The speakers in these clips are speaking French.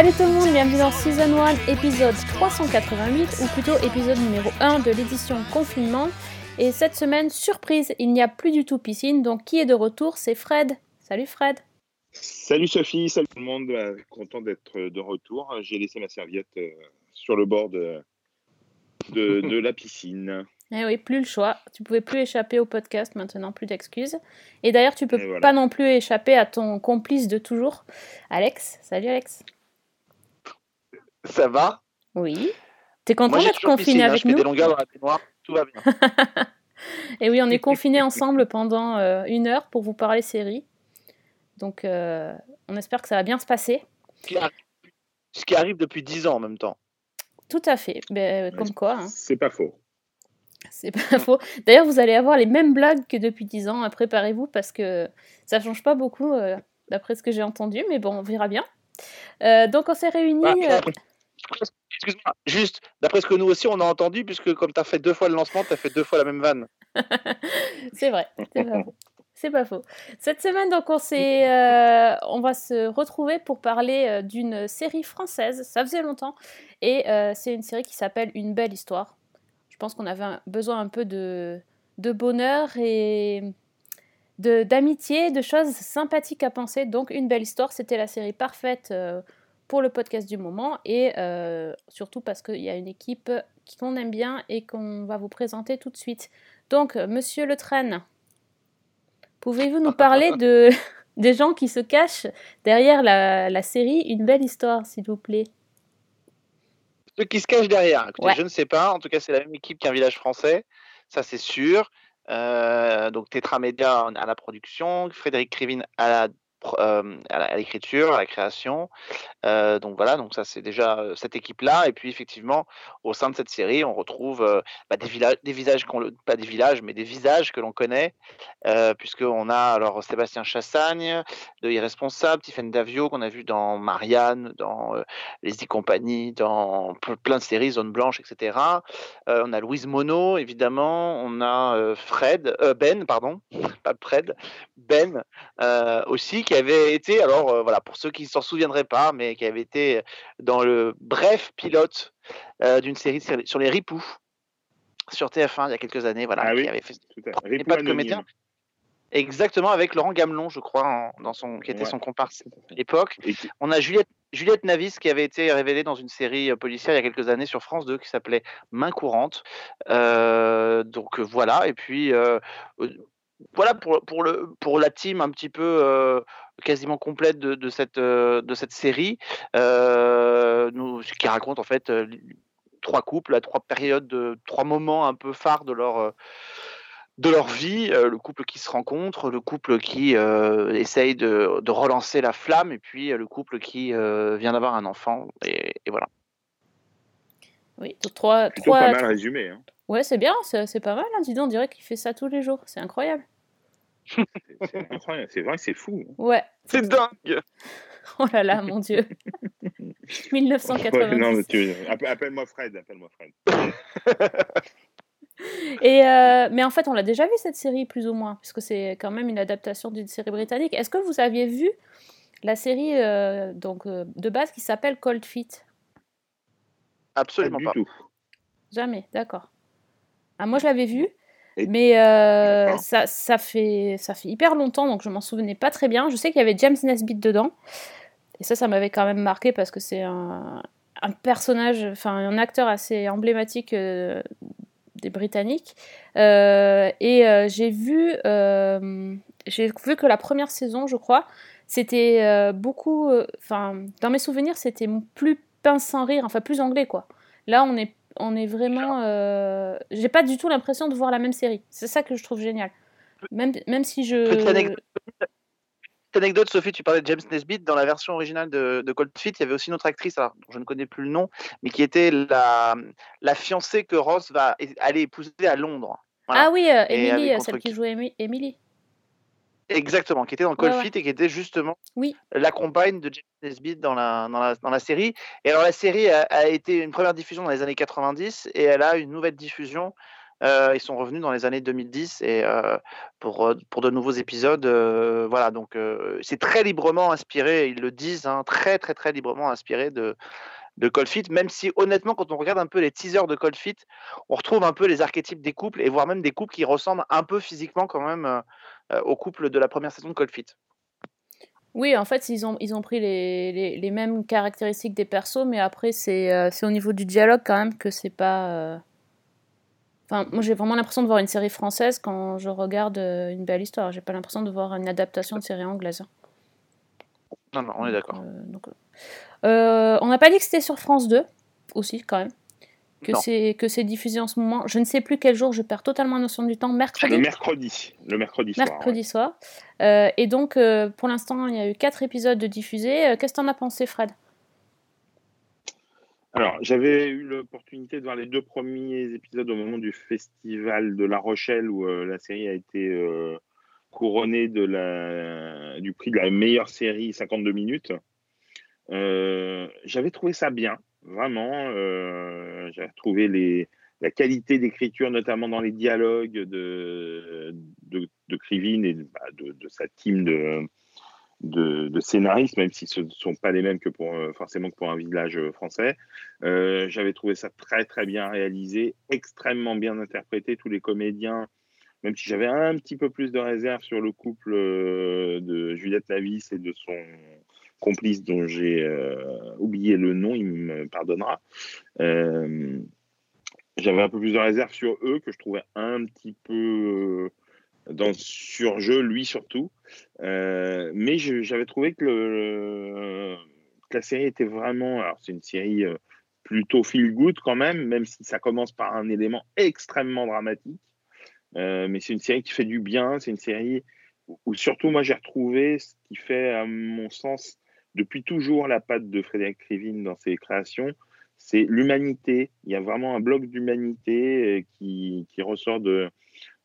Salut tout le monde, bienvenue dans Season 1, épisode 388, ou plutôt épisode numéro 1 de l'édition Confinement. Et cette semaine, surprise, il n'y a plus du tout piscine, donc qui est de retour? C'est Fred. Salut Fred. Salut Sophie, salut tout le monde, euh, content d'être de retour. J'ai laissé ma serviette euh, sur le bord de, de, de la piscine. Eh oui, plus le choix. Tu pouvais plus échapper au podcast maintenant, plus d'excuses. Et d'ailleurs, tu peux voilà. pas non plus échapper à ton complice de toujours, Alex. Salut Alex. Ça va Oui. T'es content d'être confiné hein, avec je fais nous des longueurs dans la baignoire, tout va bien. Et oui, on est confinés ensemble pendant euh, une heure pour vous parler série. Donc, euh, on espère que ça va bien se passer. Ce qui arrive, ce qui arrive depuis 10 ans en même temps. Tout à fait. Ben, euh, comme quoi, hein. C'est pas faux. c'est pas faux. D'ailleurs, vous allez avoir les mêmes blagues que depuis 10 ans. hein, Préparez-vous parce que ça change pas beaucoup, euh, d'après ce que j'ai entendu. Mais bon, on verra bien. Euh, donc, on s'est réunis. Après- Excuse-moi, juste, d'après ce que nous aussi on a entendu, puisque comme tu as fait deux fois le lancement, tu as fait deux fois la même vanne. C'est vrai, c'est pas faux. C'est pas faux. Cette semaine, donc, on, s'est, euh, on va se retrouver pour parler euh, d'une série française. Ça faisait longtemps. Et euh, c'est une série qui s'appelle Une belle histoire. Je pense qu'on avait un- besoin un peu de, de bonheur et de, d'amitié, de choses sympathiques à penser. Donc, Une belle histoire, c'était la série parfaite pour le podcast du moment. Et euh, surtout parce qu'il y a une équipe qui- qu'on aime bien et qu'on va vous présenter tout de suite. Donc, euh, monsieur Le Train, pouvez-vous nous parler de, des gens qui se cachent derrière la, la série Une belle histoire, s'il vous plaît? Ceux qui se cachent derrière, écoutez, Ouais. je ne sais pas. En tout cas, c'est la même équipe qu'un village français, ça c'est sûr. Euh, donc Tetra Media à la production, Frédéric Krivine à la euh, à l'écriture, à la création. Euh, donc voilà, donc ça c'est déjà euh, cette équipe-là. Et puis effectivement, au sein de cette série, on retrouve bah, des, visages, pas des villages, mais des visages que l'on connaît, puisqu'on a alors Sébastien Chassagne de Irresponsable, Tiffaine Davio qu'on a vu dans Marianne, dans Les y Compagnie, dans ple- plein de séries, Zone Blanche, etc. On a Louise Monod, évidemment. On a Fred, Ben, pardon, pas Fred, Ben aussi, qui avait été, alors euh, voilà, pour ceux qui s'en souviendraient pas, mais qui avait été dans le bref pilote euh, d'une série sur les- ripoux sur TF1 il y a quelques années, voilà, Ah oui. qui avait fait pas de comédien. Exactement, avec Laurent Gamelon, je crois, en- dans son, qui était Ouais. son comparse à l'époque. On a Juliette, Juliette Navis qui avait été révélée dans une série euh, policière il y a quelques années sur France 2 qui s'appelait Main courante. Euh, donc voilà, et puis euh, voilà pour, pour, le, pour la team un petit peu euh, quasiment complète de, de cette, euh, de cette série, euh, nous, qui raconte en fait euh, trois couples, à trois périodes, de, trois moments un peu phares de leur, de leur vie, euh, le couple qui se rencontre, le couple qui euh, essaye de, de relancer la flamme, et puis euh, le couple qui euh, vient d'avoir un enfant, et, et voilà. Oui, donc trois. Plutôt trois pas mal résumé. Hein. Ouais, c'est bien, c'est, c'est pas mal. Hein, dis donc, on dirait qu'il fait ça tous les jours. C'est incroyable. C'est- incroyable. C'est vrai que c'est fou. hein. Ouais. C'est dingue Oh là là, mon Dieu. 1990. Ouais, Appelle-moi Fred. Appelle-moi Fred. Et euh, mais en fait, on l'a déjà vu cette série, plus ou moins, puisque c'est quand même une adaptation d'une série britannique. Est-ce que vous aviez vu la série euh, donc, euh, de base qui s'appelle Cold Feet? Pas Absolument du pas. tout. Jamais, d'accord. Ah, moi, je l'avais vu, Et- mais euh, ça, ça, fait, ça fait hyper longtemps, donc je m'en souvenais pas très bien. Je sais qu'il y avait James Nesbitt dedans, et ça, ça m'avait quand même marqué parce que c'est un, un personnage, enfin un acteur assez emblématique euh, des Britanniques. Euh, et j'ai vu, j'ai vu que la première saison, je crois, c'était beaucoup, enfin dans mes souvenirs, c'était plus pince sans rire, enfin plus anglais quoi. Là, on est on est vraiment. euh, J'ai pas du tout l'impression de voir la même série. C'est ça que je trouve génial. Même, même si je. Petite anecdote, Sophie, tu parlais de James Nesbitt. Dans la version originale de, de Cold Feet, il y avait aussi une autre actrice, alors, dont je ne connais plus le nom, mais qui était la, la fiancée que Ross va aller épouser à Londres. Voilà. Ah oui, euh, Emily, euh, celle qui Emi- Emily. Exactement, qui était dans Cold ouais. Feet et qui était justement Oui. la compagne de James Nesbitt dans la, dans, la, dans la série. Et alors la série a, a été une première diffusion dans les années 90 et elle a une nouvelle diffusion. Euh, ils sont revenus dans les années 2010 et euh, pour, euh, pour de nouveaux épisodes. euh, voilà, donc c'est très librement inspiré, ils le disent, hein, très très très librement inspiré de, de Cold Feet, même si honnêtement, quand on regarde un peu les teasers de Cold Feet, on retrouve un peu les archétypes des couples et voire même des couples qui ressemblent un peu physiquement quand même euh, euh, au couple de la première saison de Cold Feet. Oui, en fait, ils ont, ils ont pris les, les, les mêmes caractéristiques des persos, mais après, c'est euh, c'est au niveau du dialogue quand même que c'est pas. euh, Enfin, moi, j'ai vraiment l'impression de voir une série française quand je regarde une belle histoire. J'ai pas l'impression de voir une adaptation de série anglaise. Non, non, on est d'accord. euh, euh, on n'a pas dit que c'était sur France 2 aussi, quand même. Que c'est que c'est diffusé en ce moment. Je ne sais plus quel jour, je perds totalement la notion du temps. Mercredi. Le mercredi. Le mercredi soir. Mercredi soir. Euh, et donc, euh, pour l'instant, il y a eu quatre épisodes de diffusés. Qu'est-ce que t'en as pensé, Fred? Alors, j'avais eu l'opportunité de voir les deux premiers épisodes au moment du festival de La Rochelle où euh, la série a été euh, couronnée de la, du prix de la meilleure série 52 minutes. Euh, j'avais trouvé ça bien, vraiment. Euh, j'avais trouvé la qualité d'écriture, notamment dans les dialogues de, de, Krivine et de, bah, de, sa team de, de, scénaristes, même si ce ne sont pas les mêmes que pour, euh, forcément que pour un village français. J'avais trouvé ça très très bien réalisé, extrêmement bien interprété. Tous les comédiens, même si j'avais un petit peu plus de réserve sur le couple de Juliette Lavis et de son complice dont j'ai euh, oublié le nom, il me pardonnera. Euh, j'avais un peu plus de réserve sur eux que je trouvais un petit peu euh, dans le surjeu, lui surtout. Mais j'avais trouvé que, la série était vraiment. Alors, c'est une série plutôt feel good quand même, même si ça commence par un élément extrêmement dramatique. Mais c'est une série qui fait du bien. C'est une série où surtout, moi, j'ai retrouvé ce qui fait, à mon sens, depuis toujours la patte de Frédéric Krivine dans ses créations. C'est l'humanité. Il y a vraiment un bloc d'humanité euh, qui, qui ressort de,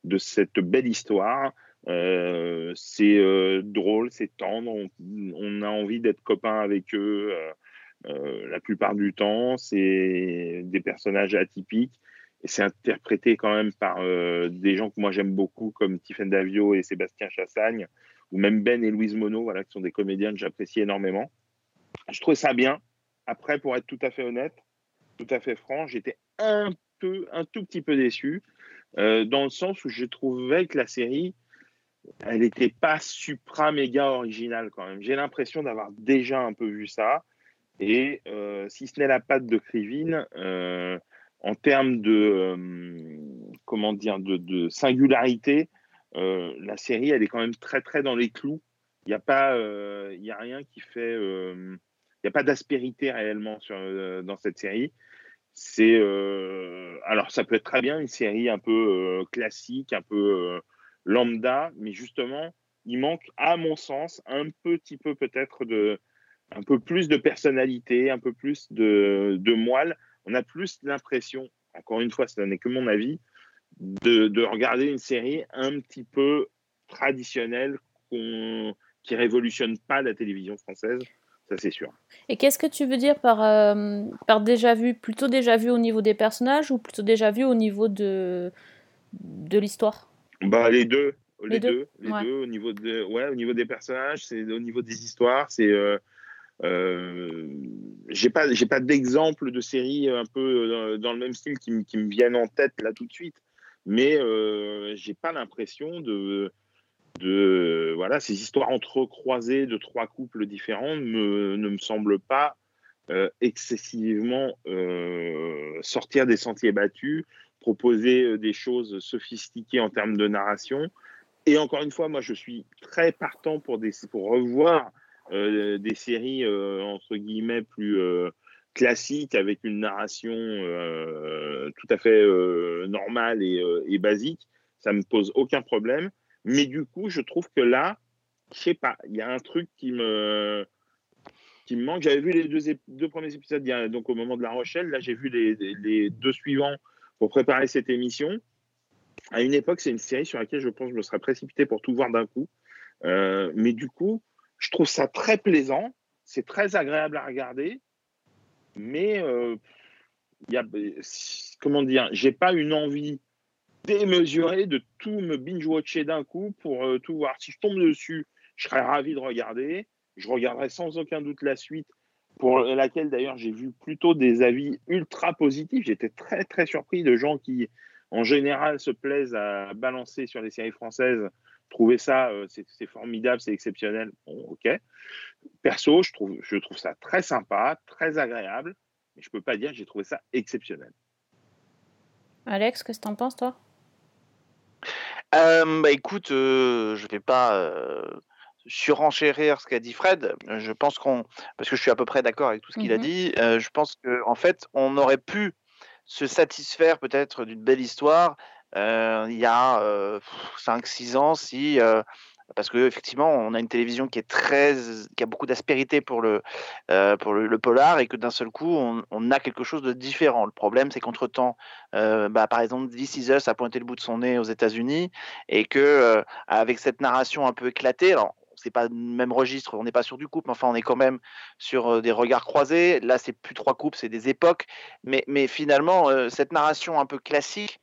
de cette belle histoire. Euh, c'est euh, drôle, c'est tendre, on, a envie d'être copain avec eux la plupart du temps. C'est des personnages atypiques et c'est interprété quand même par des gens que moi j'aime beaucoup comme Tiffen Davio et Sébastien Chassagne ou même Ben et Louise Monod, voilà, qui sont des comédiens que j'apprécie énormément. Je trouvais ça bien. Après, pour être tout à fait honnête, tout à fait franc, j'étais un peu, un tout petit peu déçu euh, dans le sens où je trouvais que la série, elle n'était pas supra méga originale quand même. J'ai l'impression d'avoir déjà un peu vu ça. Et euh, si ce n'est la patte de Krivine, euh, en termes de comment dire de, singularité, la série, elle est quand même très très dans les clous. Il n'y a pas, euh, y a rien qui fait, euh, il a pas d'aspérité réellement euh, dans cette série. C'est euh, alors ça peut être très bien une série un peu euh, classique, un peu euh, lambda, mais justement, il manque, à mon sens, un petit peu peut-être de, un peu plus de personnalité, un peu plus de, de moelle. On a plus l'impression, encore une fois, ce n'est que mon avis, de, de regarder une série un petit peu traditionnelle qu'on- qui révolutionne pas la télévision française, ça c'est sûr. Et qu'est-ce que tu veux dire par, euh, par déjà vu Plutôt déjà vu au niveau des personnages ou plutôt déjà vu au niveau de, de l'histoire? Bah, les deux, les, Les deux, deux, les ouais. deux, au niveau de, ouais, au niveau des personnages, c'est au niveau des histoires, c'est. Euh, euh, j'ai pas, j'ai pas d'exemple de séries un peu dans, dans le même style qui, qui me viennent en tête là tout de suite, mais euh, j'ai pas l'impression de, voilà, ces histoires entrecroisées de trois couples différents ne me semblent pas euh, excessivement euh, sortir des sentiers battus, proposer euh, des choses sophistiquées en termes de narration. Et encore une fois, moi, je suis très partant pour, des, pour revoir des séries, entre guillemets, plus classiques, avec une narration euh, tout à fait euh, normale et, euh, et basique. Ça me pose aucun problème. Mais du coup, je trouve que là, je sais pas, il y a un truc qui me, qui me manque. J'avais vu les deux, premiers épisodes donc au moment de La Rochelle. Là, j'ai vu les, les- deux suivants pour préparer cette émission. À une époque, c'est une série sur laquelle je pense que je me serais précipité pour tout voir d'un coup. Mais du coup, je trouve ça très plaisant. C'est très agréable à regarder. Mais euh, y a, comment dire, j'ai pas une envie démesurée de tout me binge-watcher d'un coup pour euh, tout voir. Si je tombe dessus, je serais ravi de regarder. Je regarderai sans aucun doute la suite, pour laquelle d'ailleurs j'ai vu plutôt des avis ultra positifs. J'étais très très surpris de gens qui, en général, se plaisent à balancer sur les séries françaises. Trouver ça, euh, c'est formidable, c'est exceptionnel. Bon, ok. Perso, je trouve, je trouve ça très sympa, très agréable, mais je peux pas dire que j'ai trouvé ça exceptionnel. Alex, qu'est-ce que tu en penses, toi? Euh, bah écoute, euh, je vais pas euh, surenchérir ce qu'a dit Fred. Je pense qu'on, parce que je suis à peu près d'accord avec tout ce qu'il a Mhm. dit, euh, je pense qu'en en fait, on aurait pu se satisfaire peut-être d'une belle histoire euh, il y a 5-6 ans si. euh, parce que effectivement, on a une télévision qui est très, qui a beaucoup d'aspérité pour le euh, pour le, polar et que d'un seul coup, on, on a quelque chose de différent. Le problème, c'est qu'entre temps, euh, bah, par exemple, This Is Us a pointé le bout de son nez aux États-Unis et que euh, avec cette narration un peu éclatée, alors c'est pas le même registre, on n'est pas sur du couple, mais enfin on est quand même sur euh, des regards croisés. Là, c'est plus trois couples, c'est des époques. Mais, mais finalement, euh, cette narration un peu classique,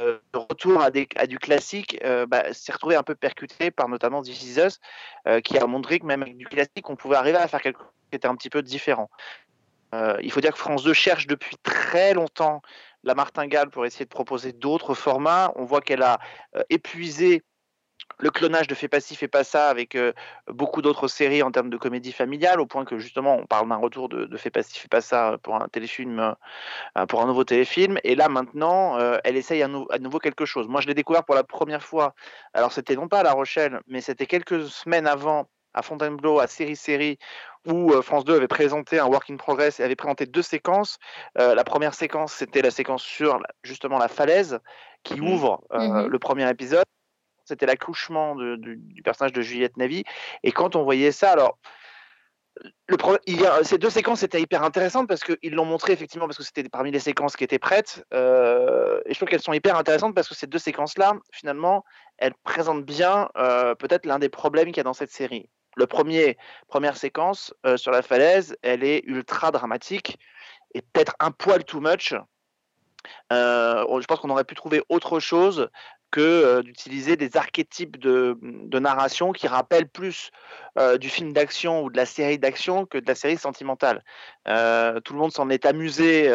euh, retour à, du classique, euh, bah, s'est retrouvé un peu percuté par notamment This euh, qui a montré que même avec du classique, on pouvait arriver à faire quelque chose qui était un petit peu différent. Euh, il faut dire que France 2 cherche depuis très longtemps la martingale pour essayer de proposer d'autres formats. On voit qu'elle a épuisé le clonage de Fais pas ci, fais pas ça avec euh, beaucoup d'autres séries en termes de comédie familiale, au point que justement on parle d'un retour de, de Fais pas ci, fais pas ça pour un téléfilm, euh, pour un nouveau téléfilm. Et là maintenant, euh, elle essaye à, nou- à nouveau quelque chose. Moi je l'ai découvert pour la première fois. Alors c'était non pas à La Rochelle, mais c'était quelques semaines avant à Fontainebleau, à Série Série, où France 2 avait présenté un work in progress et avait présenté deux séquences. Euh, la première séquence, c'était la séquence sur justement la falaise qui Mhm. ouvre euh, Mhm. le premier épisode. C'était l'accouchement du, personnage de Juliette Navy. Et quand on voyait ça, alors ces deux séquences étaient hyper intéressantes parce qu'ils l'ont montré effectivement parce que c'était parmi les séquences qui étaient prêtes. euh, et je trouve qu'elles sont hyper intéressantes parce que ces deux séquences-là, finalement, elles présentent bien euh, peut-être l'un des problèmes qu'il y a dans cette série. Le premier, première séquence euh, sur la falaise, elle est ultra dramatique et peut-être un poil too much. Je pense qu'on aurait pu trouver autre chose que euh, d'utiliser des archétypes de, narration qui rappellent plus euh, du film d'action ou de la série d'action que de la série sentimentale. Euh, tout le monde s'en est amusé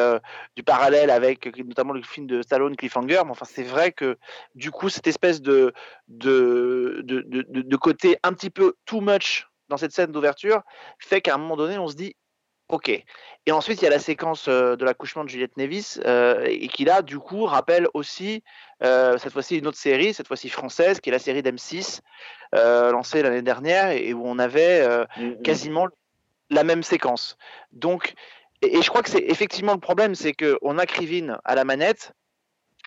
du parallèle avec notamment le film de Stallone Cliffhanger, mais enfin c'est vrai que du coup cette espèce de, de, de- de côté un petit peu too much dans cette scène d'ouverture fait qu'à un moment donné on se dit Ok. Et ensuite, il y a la séquence euh, de l'accouchement de Juliette Nevis, euh, et qui là, du coup, rappelle aussi, euh, cette fois-ci, une autre série, cette fois-ci française, qui est la série d'M6, euh, lancée l'année dernière, et où on avait euh, Mhm. quasiment la même séquence. Donc, et, et je crois que c'est effectivement le problème, c'est qu'on a Krivine à la manette,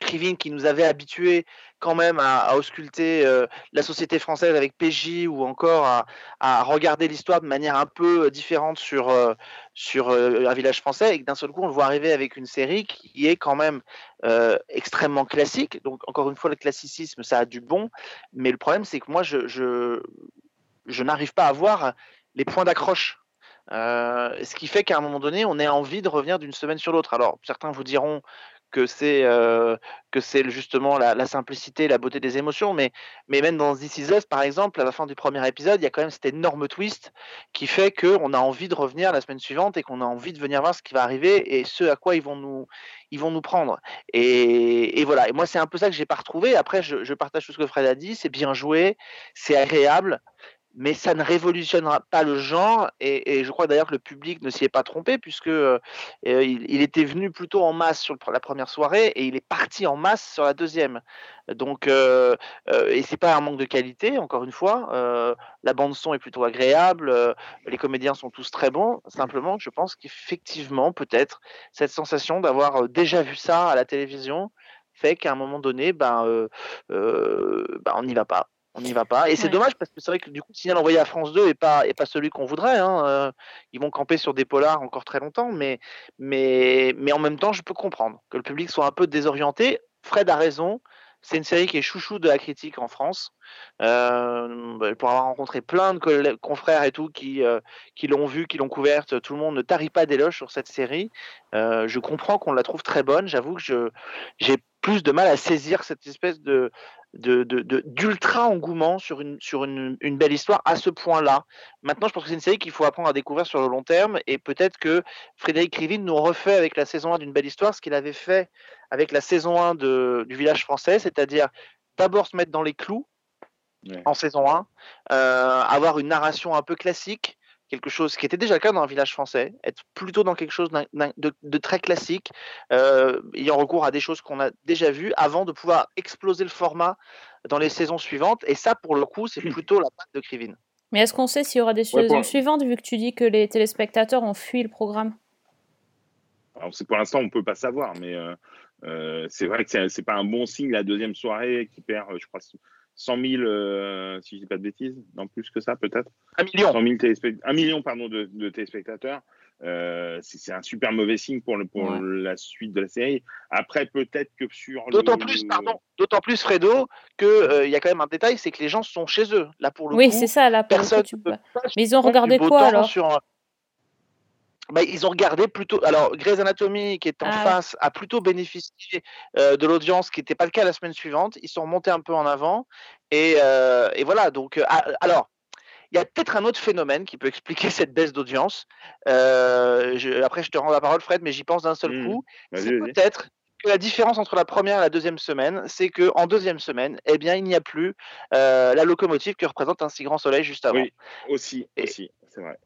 Krivine qui nous avait habitués quand même à, ausculter euh, la société française avec PJ ou encore à, regarder l'histoire de manière un peu différente sur, euh, sur euh, un village français et que d'un seul coup on le voit arriver avec une série qui est quand même euh, extrêmement classique. Donc encore une fois le classicisme ça a du bon, mais le problème c'est que moi je, je, je n'arrive pas à voir les points d'accroche. Euh, ce qui fait qu'à un moment donné, on ait envie de revenir d'une semaine sur l'autre. Alors, certains vous diront que c'est euh, que c'est justement la, simplicité, la beauté des émotions, mais mais même dans This Is Us, par exemple, à la fin du premier épisode, il y a quand même cet énorme twist qui fait que on a envie de revenir la semaine suivante et qu'on a envie de venir voir ce qui va arriver et ce à quoi ils vont nous ils vont nous prendre. Et, voilà. Et moi, c'est un peu ça que j'ai pas retrouvé. Après, je partage tout ce que Fred a dit. C'est bien joué, c'est agréable mais ça ne révolutionnera pas le genre et, je crois d'ailleurs que le public ne s'y est pas trompé puisque euh, il, il était venu plutôt en masse sur la première soirée et il est parti en masse sur la deuxième. Donc euh, euh, et c'est pas un manque de qualité encore une fois. euh, la bande son est plutôt agréable, euh, les comédiens sont tous très bons. Simplement, je pense qu'effectivement peut-être cette sensation d'avoir euh, déjà vu ça à la télévision fait qu'à un moment donné, ben, euh, euh, ben on n'y va pas on n'y va pas. Et c'est Ouais. dommage parce que c'est vrai que du coup, le signal envoyé à France 2 est pas, est pas celui qu'on voudrait. hein. Euh, ils vont camper sur des polars encore très longtemps, mais, mais, mais en même temps, je peux comprendre que le public soit un peu désorienté. Fred a raison. C'est une série qui est chouchou de la critique en France. Euh, bah, pour avoir rencontré plein de confrères et tout qui, euh, qui l'ont vue, qui l'ont couverte, tout le monde ne tarit pas d'éloges sur cette série. Je comprends qu'on la trouve très bonne. J'avoue que je, j'ai plus de mal à saisir cette espèce de, d'ultra engouement sur, une, sur une, une, belle histoire à ce point-là. Maintenant, je pense que c'est une série qu'il faut apprendre à découvrir sur le long terme et peut-être que Frédéric Rivin nous refait avec la saison 1 d'une belle histoire ce qu'il avait fait avec la saison 1 de, du village français, c'est-à-dire d'abord se mettre dans les clous en saison 1, euh, avoir une narration un peu classique, quelque chose qui était déjà le cas dans un village français, être plutôt dans quelque chose de, très classique, euh, ayant recours à des choses qu'on a déjà vues avant de pouvoir exploser le format dans les saisons suivantes. Et ça, pour le coup, c'est plutôt la patte de Krivin. Mais est-ce qu'on sait s'il y aura des saisons suivantes, vu que tu dis que les téléspectateurs ont fui le programme? Alors, pour l'instant, on ne peut pas savoir, mais euh, c'est vrai que c'est n'est pas un bon signe la deuxième soirée qui perd, je crois, 100 000, euh, si je dis pas de bêtises, non plus que ça peut-être. Un million. 100 000 un million pardon, de, de téléspectateurs. Euh, c'est un super mauvais signe pour, le, pour la suite de la série. Après, peut-être que sur d'autant plus, pardon, d'autant plus Fredo que euh, il y a quand même un détail, c'est que les gens sont chez eux. Là pour le oui, c'est ça. Là, pour personne. Le Mais ils ont regardé quoi alors? sur, bah, ils ont regardé plutôt. Alors, Grey's Anatomy, qui est en ah face, a plutôt bénéficié euh, de l'audience, qui n'était pas le cas la semaine suivante. Ils sont remontés un peu en avant. Et, euh, et voilà. Donc, euh, ah, alors, il y a peut-être un autre phénomène qui peut expliquer cette baisse d'audience. après, je te rends la parole, Fred, mais j'y pense d'un seul mmh. coup. C'est peut-être que la différence entre la première et la deuxième semaine, c'est que en deuxième semaine, eh bien, il n'y a plus la locomotive que représente un si grand soleil juste avant. Oui, aussi, aussi.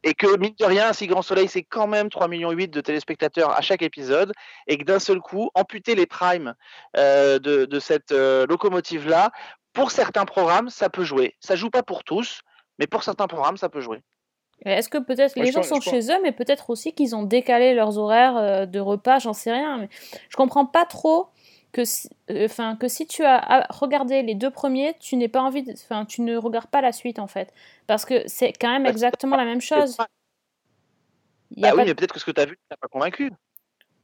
Et que, mine de rien, Si Grand Soleil, c'est quand même 3,8 millions de téléspectateurs à chaque épisode, et que d'un seul coup, amputer les primes euh, de, cette euh, locomotive-là, pour certains programmes, ça peut jouer. Ça joue pas pour tous, mais pour certains programmes, ça peut jouer. Est-ce que peut-être les gens sont chez eux, mais peut-être aussi qu'ils ont décalé leurs horaires euh, de repas, j'en sais rien. Mais je comprends pas trop que si, enfin, que si tu as regardé les deux premiers, tu n'es pas envie, enfin, tu ne regardes pas la suite en fait, parce que c'est quand même exactement la même chose. Bah oui, mais peut-être que ce que tu as vu, n'as pas convaincu.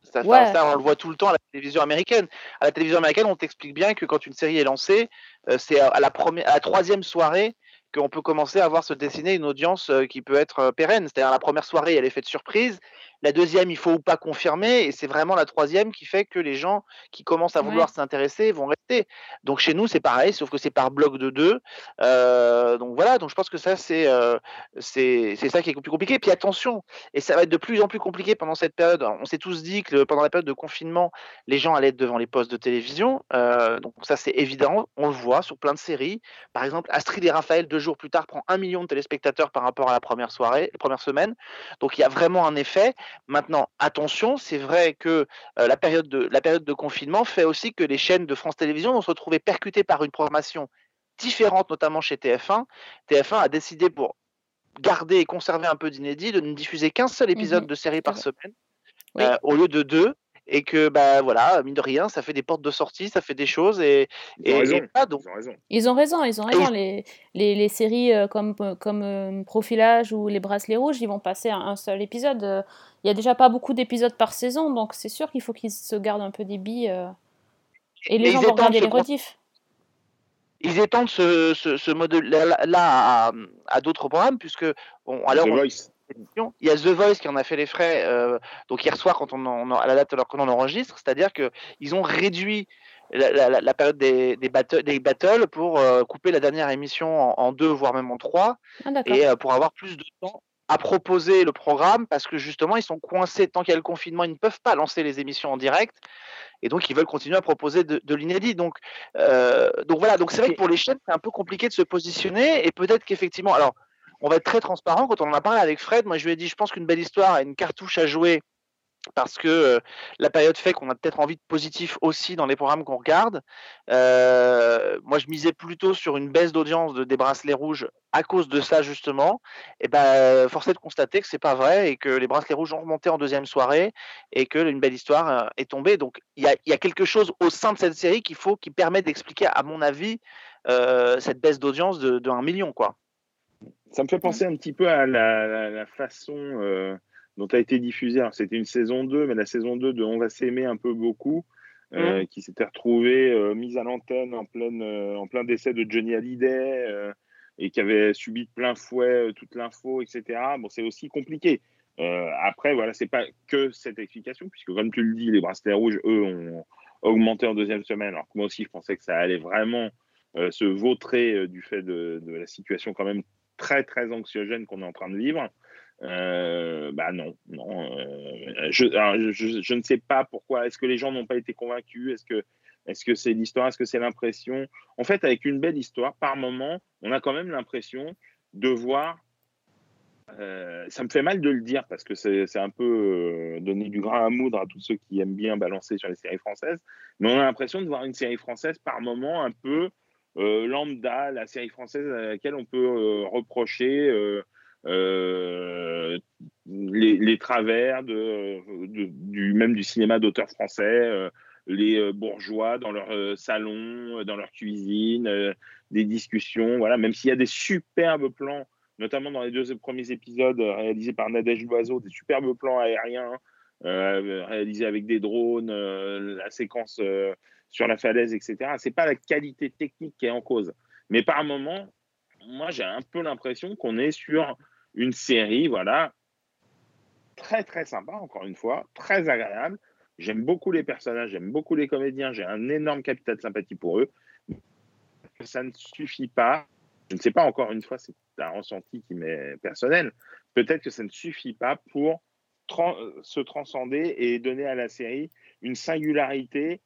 Ça, on le voit tout le temps à la télévision américaine. À la télévision américaine, on t'explique bien que quand une série est lancée, euh, c'est à la première, à la troisième soirée qu'on peut commencer à voir se dessiner une audience euh, qui peut être euh, pérenne. C'est-à-dire la première soirée, elle est faite surprise. La deuxième, il faut ou pas confirmer. Et c'est vraiment la troisième qui fait que les gens qui commencent à vouloir s'intéresser vont rester. Donc chez nous, c'est pareil, sauf que c'est par bloc de deux. Euh, donc voilà, donc je pense que ça, c'est c'est ça qui est plus compliqué. Puis attention, et ça va être de plus en plus compliqué pendant cette période. On s'est tous dit que pendant la période de confinement, les gens allaient être devant les postes de télévision. donc ça, c'est évident. On le voit sur plein de séries. Par exemple, Astrid et Raphaël, deux jours plus tard, prend un million de téléspectateurs par rapport à la première soirée, la première semaine. Donc il y a vraiment un effet. Maintenant, attention, c'est vrai que euh, la, période de, la période de confinement fait aussi que les chaînes de France Télévisions vont se retrouver percutées par une programmation différente, notamment chez TF1. TF1 a décidé pour garder et conserver un peu d'inédit de ne diffuser qu'un seul épisode mmh de série par semaine euh, au lieu de deux et que bah voilà mine de rien ça fait des portes de sortie ça fait des choses et ils ont, raison. ils ont raison. Ils ont raison les, les, les, séries euh, comme comme euh, Profilage ou les Bracelets Rouges ils vont passer à un seul épisode. Euh, il y a déjà pas beaucoup d'épisodes par saison donc c'est sûr qu'il faut qu'ils se gardent un peu des billes et les gens vont regarder les rediffs. Ils étendent ce, ce, ce modèle là, à, à d'autres programmes puisque bon alors il y a The Voice qui en a fait les frais, euh, donc hier soir, quand on, à la date alors qu'on enregistre, c'est-à-dire qu'ils ont réduit la, période des, des, battles pour euh, couper la dernière émission en, deux, voire même en trois, ah, et euh, pour avoir plus de temps à proposer le programme, parce que justement, ils sont coincés. Tant qu'il y a le confinement, ils ne peuvent pas lancer les émissions en direct, et donc ils veulent continuer à proposer de, de l'inédit. Donc, donc voilà, donc c'est vrai que pour les chaînes, c'est un peu compliqué de se positionner, et peut-être qu'effectivement, alors on va être très transparent. Quand on en a parlé avec Fred, moi je lui ai dit, je pense qu'une belle histoire a une cartouche à jouer parce que euh, la période fait qu'on a peut-être envie de positif aussi dans les programmes qu'on regarde. Euh, moi, je misais plutôt sur une baisse d'audience de, des bracelets rouges à cause de ça justement. Et ben, force est de constater que c'est pas vrai et que les bracelets rouges ont remonté en deuxième soirée et que une belle histoire euh, est tombée. Donc, il y a, quelque chose au sein de cette série qu'il faut, qui permet d'expliquer, à mon avis, cette baisse d'audience de, de 1 million, quoi. Ça me fait penser un petit peu à la, façon euh, dont a été diffusée. C'était une saison 2, mais la saison 2 de On va s'aimer un peu beaucoup. euh, qui s'était retrouvée euh, mise à l'antenne en, pleine, euh, en plein décès de Johnny Hallyday et qui avait subi de plein fouet toute l'info, etc. Bon, c'est aussi compliqué. Après, voilà, c'est pas que cette explication, puisque comme tu le dis, les bracelets rouges, eux, ont augmenté en deuxième semaine. Alors que moi aussi, je pensais que ça allait vraiment euh, se vautrer euh, du fait de, de la situation quand même très, très anxiogène qu'on est en train de vivre. Euh, bah non, non. euh, je, je, ne sais pas pourquoi. Est-ce que les gens n'ont pas été convaincus? Est-ce que est-ce que c'est l'histoire? Est-ce que c'est l'impression? En fait, avec une belle histoire, par moment, on a quand même l'impression de voir. euh, ça me fait mal de le dire parce que c'est un peu euh, donner du grain à moudre à tous ceux qui aiment bien balancer sur les séries françaises. Mais on a l'impression de voir une série française par moment un peu lambda, la série française à laquelle on peut euh, reprocher euh, euh, les, travers du même du cinéma d'auteur français, euh, les euh, bourgeois dans leur euh, salon, euh, dans leur cuisine, euh, des discussions, voilà. Même s'il y a des superbes plans, notamment dans les deux premiers épisodes euh, réalisés par Nadège Loiseau, des superbes plans aériens euh, réalisés avec des drones, euh, la séquence euh, sur la falaise, etc. C'est pas la qualité technique qui est en cause, mais par moment, moi j'ai un peu l'impression qu'on est sur une série, voilà, très très sympa, encore une fois, très agréable. J'aime beaucoup les personnages, j'aime beaucoup les comédiens, j'ai un énorme capital de sympathie pour eux. Ça ne suffit pas. Je ne sais pas, encore une fois, c'est un ressenti qui m'est personnel. Peut-être que ça ne suffit pas pour se transcender et donner à la série une singularité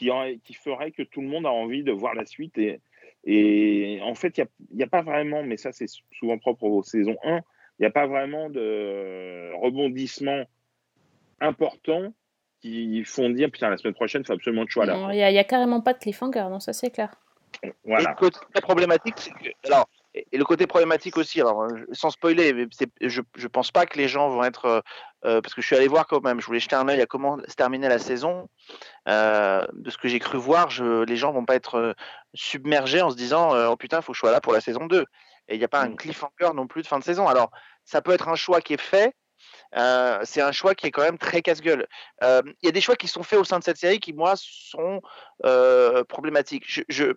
qui, en- qui ferait que tout le monde a envie de voir la suite. Et, et en fait, il n'y a, pas vraiment, mais ça c'est souvent propre aux saisons 1, il n'y a pas vraiment de rebondissement important qui font dire putain la semaine prochaine il faut absolument que je sois là. Il n'y a, il y a carrément pas de cliffhanger, non, ça c'est clair. Et Voilà. le côté très problématique, c'est que. Alors, et et le côté problématique aussi, alors, euh, sans spoiler, je ne pense pas que les gens vont être. euh, euh, parce que je suis allé voir quand même, je voulais jeter un œil à comment se terminait la saison. Euh, de ce que j'ai cru voir, je, les gens vont pas être submergés en se disant Oh putain, il faut que je sois là pour la saison 2. Et il n'y a pas un Mm. cliffhanger non plus de fin de saison. Alors, ça peut être un choix qui est fait. euh, c'est un choix qui est quand même très casse-gueule. Euh, Il y a des choix qui sont faits au sein de cette série qui, moi, sont euh, problématiques. Je, je-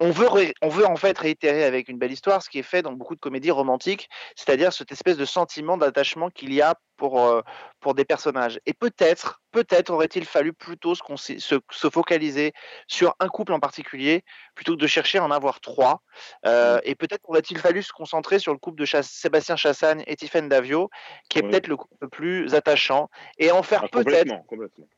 on veut, on veut en fait réitérer avec une belle histoire ce qui est fait dans beaucoup de comédies romantiques, c'est-à-dire cette espèce de sentiment d'attachement qu'il y a pour, euh, pour des personnages. Et peut-être, peut-être aurait-il fallu plutôt se, consi- se, se focaliser sur un couple en particulier plutôt que de chercher à en avoir trois. Euh, et peut-être aurait-il fallu se concentrer sur le couple de Chass- Sébastien Chassagne et Tiffaine Davio, qui est Ouais. peut-être le couple le plus attachant, et en faire Ah, peut-être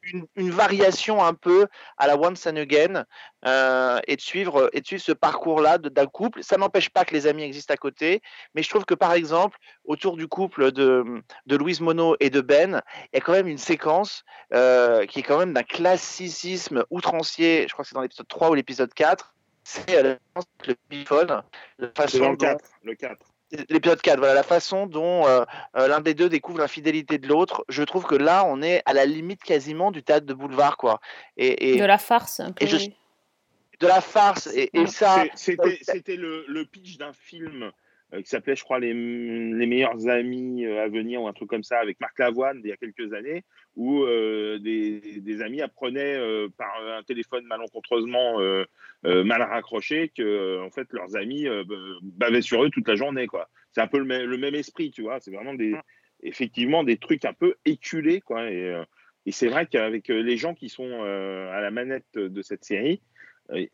une, une variation un peu à la Once and Again euh, et, de suivre, et de suivre ce parcours-là d'un couple. Ça n'empêche pas que les amis existent à côté, mais je trouve que par exemple, autour du couple de, de Louise Monod et de Ben, il y a quand même une séquence euh, qui est quand même d'un classicisme outrancier. Je crois que c'est dans l'épisode 3 ou l'épisode 4. C'est euh, le bifone, la C'est façon dans le dont- 4. Le 4. l'épisode 4, voilà la façon dont euh, euh, l'un des deux découvre l'infidélité de l'autre. Je trouve que là, on est à la limite quasiment du théâtre de boulevard, quoi. Et, et De la farce, un peu. et je- oui. de la farce. Et, et ça, C'était c'était le, le pitch d'un film euh, qui s'appelait, je crois, les, les meilleurs amis euh, à venir ou un truc comme ça avec Marc Lavoine il y a quelques années, où euh, des, des amis apprenaient euh, par un téléphone malencontreusement euh, euh, mal raccroché que euh, en fait leurs amis euh, bavaient sur eux toute la journée. quoi. C'est un peu le, le même esprit, tu vois. C'est vraiment des, effectivement des trucs un peu éculés, quoi. Et, euh, et c'est vrai qu'avec euh, les gens qui sont euh, à la manette de cette série, euh,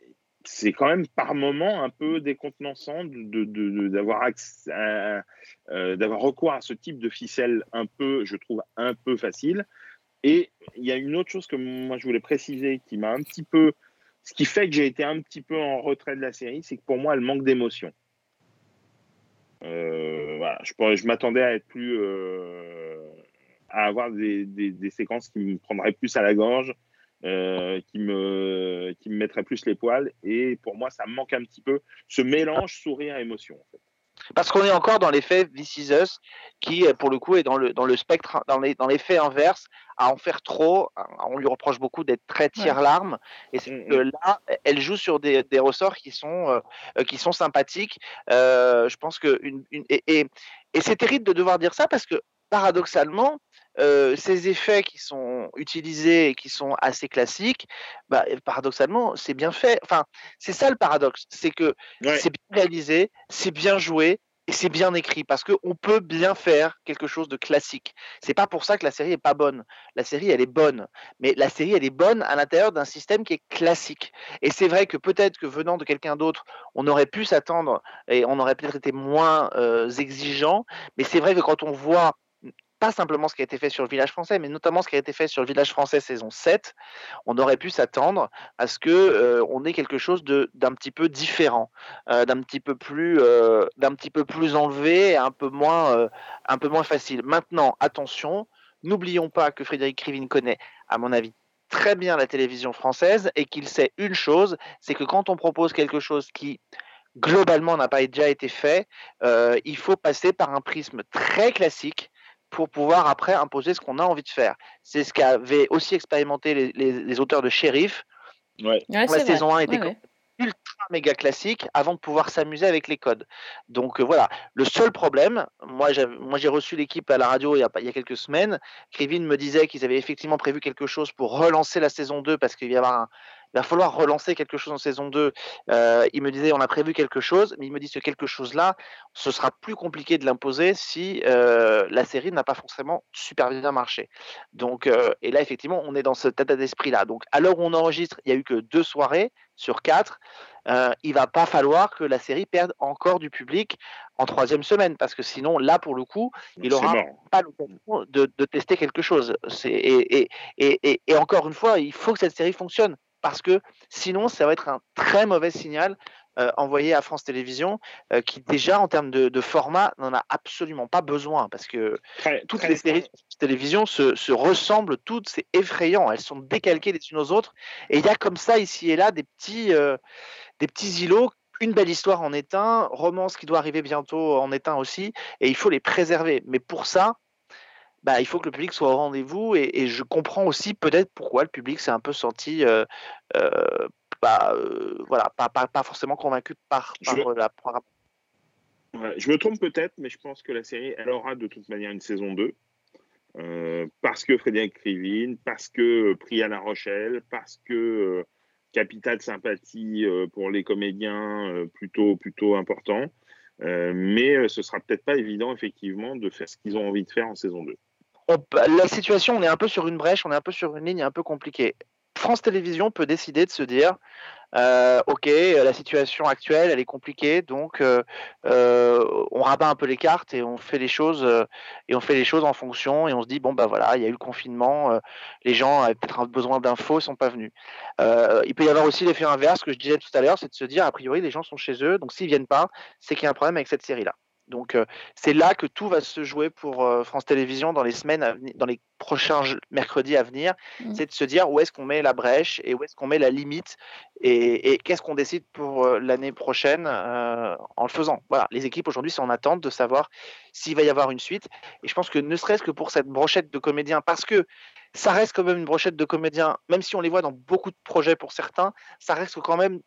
c'est quand même par moment un peu décontenançant de- de- de- d'avoir à- euh, d'avoir recours à ce type de ficelle un peu, je trouve, un peu facile. Et il y a une autre chose que moi je voulais préciser qui m'a un petit peu, ce qui fait que j'ai été un petit peu en retrait de la série, c'est que pour moi elle manque d'émotion. Euh, voilà, je, m'attendais à être plus, euh, à avoir des- des séquences qui me prendraient plus à la gorge, euh, qui me qui me mettraient plus les poils. Et pour moi, ça manque un petit peu ce mélange sourire-émotion. En fait. parce qu'on est encore dans l'effet This Is Us, qui, euh, pour le coup, est dans le, dans le spectre, dans les- dans l'effet inverse, à en faire trop. On lui reproche beaucoup d'être très tire-larme. Et c'est Mm, que là, elle joue sur des, des ressorts qui sont, euh, euh, qui sont sympathiques. Euh, je pense que. Une, une- et et, et c'est terrible de devoir dire ça parce que, paradoxalement, euh, ces effets qui sont utilisés et qui sont assez classiques, bah, paradoxalement, c'est bien fait. Enfin, c'est ça le paradoxe, c'est que Ouais. c'est bien réalisé, c'est bien joué et c'est bien écrit parce qu'on peut bien faire quelque chose de classique. C'est pas pour ça que la série est pas bonne. La série, elle est bonne, mais la série, elle est bonne à l'intérieur d'un système qui est classique. Et c'est vrai que peut-être que venant de quelqu'un d'autre, on aurait pu s'attendre et on aurait peut-être été moins euh, exigeant. Mais c'est vrai que quand on voit pas simplement ce qui a été fait sur le village français, mais notamment ce qui a été fait sur le village français saison 7, on aurait pu s'attendre à ce que euh, on ait quelque chose d'un petit peu différent, euh, d'un petit peu plus euh, d'un petit peu plus enlevé, un peu moins un peu moins facile. Maintenant, attention, n'oublions pas que Frédéric Krivine connaît, à mon avis, très bien la télévision française et qu'il sait une chose, c'est que quand on propose quelque chose qui globalement n'a pas déjà été fait, il faut passer par un prisme très classique pour pouvoir après imposer ce qu'on a envie de faire. C'est ce qu'avaient aussi expérimenté les, les- les auteurs de. Ouais. Ouais, La vrai. saison 1 était Ouais, ouais. ultra méga classique avant de pouvoir s'amuser avec les codes. Donc euh, voilà, le seul problème, moi j'ai reçu l'équipe à la radio il y a, pas- il y a quelques semaines, Kevin me disait qu'ils avaient effectivement prévu quelque chose pour relancer la saison 2 parce qu'il va y avoir un- il va falloir relancer quelque chose en saison 2. Euh, il me disait on a prévu quelque chose, mais il me dit ce quelque chose-là, ce sera plus compliqué de l'imposer si euh, la série n'a pas forcément super bien marché. Donc, euh, et là, effectivement, on est dans cet état d'esprit-là. Donc, à l'heure où on enregistre, il n'y a eu que deux soirées sur quatre. Euh, il va pas falloir que la série perde encore du public en troisième semaine, parce que sinon, là, pour le coup, il C'est aura mort. pas l'occasion de, de tester quelque chose. C'est- Et, et, et, et, et encore une fois, il faut que cette série fonctionne, parce que sinon, ça va être un très mauvais signal euh, envoyé à France Télévisions, euh, qui déjà, en termes de, de format, n'en a absolument pas besoin, parce que Très, toutes très les séries France télévision se, se ressemblent toutes, c'est effrayant, elles sont décalquées les unes aux autres, et il y a comme ça ici et là des petits, euh, des petits îlots. Une belle histoire en est un, romance qui doit arriver bientôt en est un aussi, et il faut les préserver. Mais pour ça, bah, il faut que le public soit au rendez-vous, et, et je comprends aussi peut-être pourquoi le public s'est un peu senti, euh, euh, bah, euh, voilà, pas, pas, pas forcément convaincu par, Je- par la par- Ouais, je me trompe peut-être, mais je pense que la série, elle aura de toute manière une saison 2. Euh, parce que Frédéric Krivine, parce que à La Rochelle, parce que capital sympathie euh, pour les comédiens plutôt, plutôt important. Euh, mais ce sera peut-être pas évident, effectivement, de faire ce qu'ils ont envie de faire en saison 2. On la situation, on est un peu sur une brèche, on est un peu sur une ligne un peu compliquée. France Télévisions peut décider de se dire, euh, ok, la situation actuelle, elle est compliquée, donc euh, euh, on rabat un peu les cartes et on fait les choses et on fait les choses en fonction et on se dit bon bah voilà, il y a eu le confinement, les gens avaient peut-être besoin d'infos, ils sont pas venus. Il peut y avoir aussi l'effet inverse que je disais tout à l'heure, c'est de se dire a priori les gens sont chez eux, donc s'ils viennent pas, c'est qu'il y a un problème avec cette série là. Donc euh, c'est là que tout va se jouer pour euh, France Télévisions dans les semaines, à venir, dans les prochains mercredis à venir. Mhm. C'est de se dire où est-ce qu'on met la brèche et où est-ce qu'on met la limite et, et qu'est-ce qu'on décide pour euh, l'année prochaine en le faisant. Voilà, les équipes aujourd'hui sont en attente de savoir s'il va y avoir une suite. Et je pense que ne serait-ce que pour cette brochette de comédiens, parce que ça reste quand même une brochette de comédiens, même si on les voit dans beaucoup de projets pour certains, ça reste quand même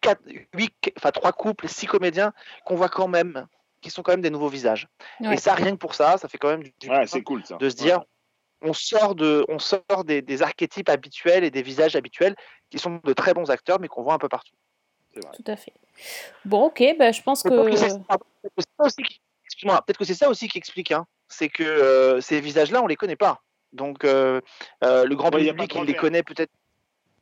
quatre, huit, enfin trois couples, six comédiens qu'on voit quand même qui sont quand même des nouveaux visages. Ouais. Et ça, rien que pour ça, ça fait quand même du du Ouais, c'est cool ça. de se dire, on sort, de, on sort des, des archétypes habituels et des visages habituels qui sont de très bons acteurs, mais qu'on voit un peu partout. Vrai. Tout à fait. Bon, ok, ben, je pense que. peut-être que c'est ça aussi qui- excuse-moi, peut-être que c'est ça aussi qui explique, hein, c'est que euh, ces visages-là, on les connaît pas. Donc, euh, euh, le grand Ouais, public, il les connaît peut-être.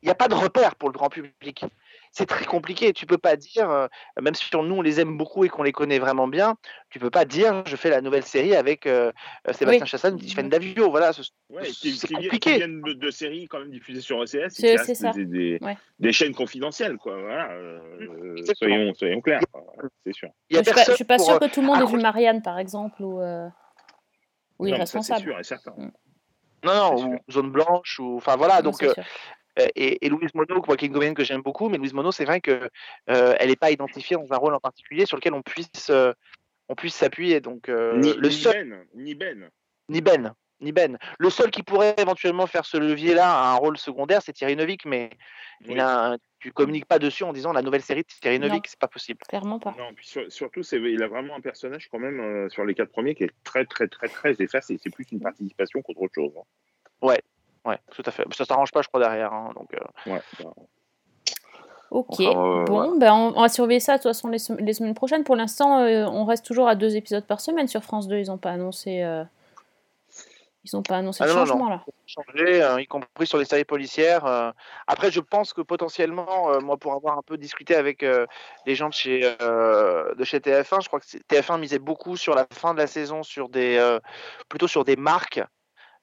Il n'y a pas de repère pour le grand public. C'est très compliqué. Tu peux pas dire, euh, même si nous on les aime beaucoup et qu'on les connaît vraiment bien, tu peux pas dire, je fais la nouvelle série avec euh, euh, Sébastien Oui. Chassagne ou Tiffany Davio. Voilà, ce- Ouais, C'est vi- compliqué. qui viennent de, de séries quand même diffusées sur ECS, et C'est- ça. Des, des, Ouais. des chaînes confidentielles, quoi. Voilà, euh, soyons, soyons clairs, c'est sûr. il y a je suis pas, je suis pas sûre euh, que tout le monde ait vu Marianne, par exemple, ou, euh, ou Non, c'est sûr et certain. Mm. Non, non, ou sûr. zone blanche, ou enfin voilà. Non, donc, sûr. euh, et, et Louise Mono, moi, qui est une comédienne que j'aime beaucoup, mais Louise Mono, c'est vrai que euh, elle n'est pas identifiée dans un rôle en particulier sur lequel on puisse, euh, on puisse s'appuyer. Donc, euh, ni, le seul, Ben, ni Ben. ni Ben, ni Ben. Le seul qui pourrait éventuellement faire ce levier-là à un rôle secondaire, c'est Thierry Neuvik, mais il Oui. a un- tu communiques pas dessus en disant la nouvelle série de Thierry Non. Neuvik, c'est pas possible. Clairement pas. Non, puis sur- surtout, il a vraiment un personnage quand même euh, sur les quatre premiers qui est très, très, très, très effacé. C'est plus une participation qu'autre chose. hein. Ouais, tout à fait. Ça s'arrange pas, je crois, derrière. hein, donc, euh, Ouais. bah, Ok. Enfin, euh, bon, ben on, on va surveiller ça de toute façon les, sem- les semaines prochaines. Pour l'instant, euh, on reste toujours à deux épisodes par semaine sur France 2. Ils n'ont pas annoncé. euh, Ils ont pas annoncé Ah de non, non, changement là. changer, euh, y compris sur les séries policières. euh. Après, je pense que potentiellement, euh, moi, pour avoir un peu discuté avec euh, les gens de chez, euh, de chez TF1, je crois que c'est- TF1 misait beaucoup sur la fin de la saison, sur des, euh, plutôt sur des marques euh,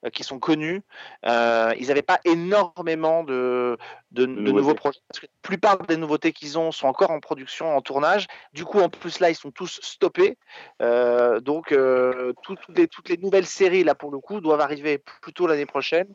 qui sont connues. Euh, ils n'avaient pas énormément de, de, de nouveautés. nouveaux projets. Parce que la plupart des nouveautés qu'ils ont sont encore en production, en tournage. Du coup, en plus, là, ils sont tous stoppés. Euh, donc, euh, tout- toutes, les, toutes les nouvelles séries, là, pour le coup, doivent arriver plutôt l'année prochaine.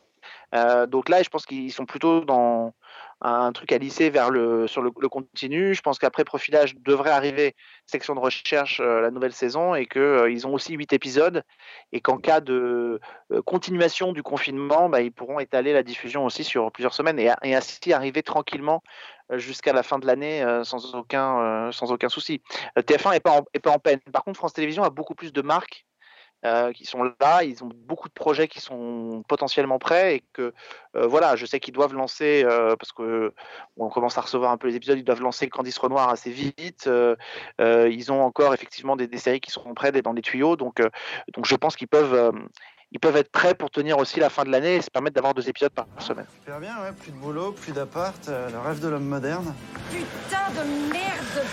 Euh, donc là, je pense qu'ils sont plutôt dans un truc à lisser vers le, sur le, le continu. Je pense qu'après profilage devrait arriver section de recherche euh, la nouvelle saison et qu'ils ont aussi huit épisodes et qu'en cas de euh, continuation du confinement, bah, ils pourront étaler la diffusion aussi sur plusieurs semaines et, ainsi arriver tranquillement euh, jusqu'à la fin de l'année euh, sans aucun euh, sans aucun souci. Euh, TF1 est pas pas en peine. Par contre, France Télévisions a beaucoup plus de marques euh, qui sont là, ils ont beaucoup de projets qui sont potentiellement prêts et que euh, voilà, je sais qu'ils doivent lancer euh, parce que on commence à recevoir un peu les épisodes, ils doivent lancer Candice Renoir assez vite. euh, euh, ils ont encore effectivement des, des séries qui sont prêtes et dans les tuyaux, donc euh, donc je pense qu'ils peuvent euh, ils peuvent être prêts pour tenir aussi la fin de l'année et se permettre d'avoir deux épisodes par semaine. Super bien, ouais, plus de boulot, plus d'appart, euh, le rêve de l'homme moderne. Putain de merde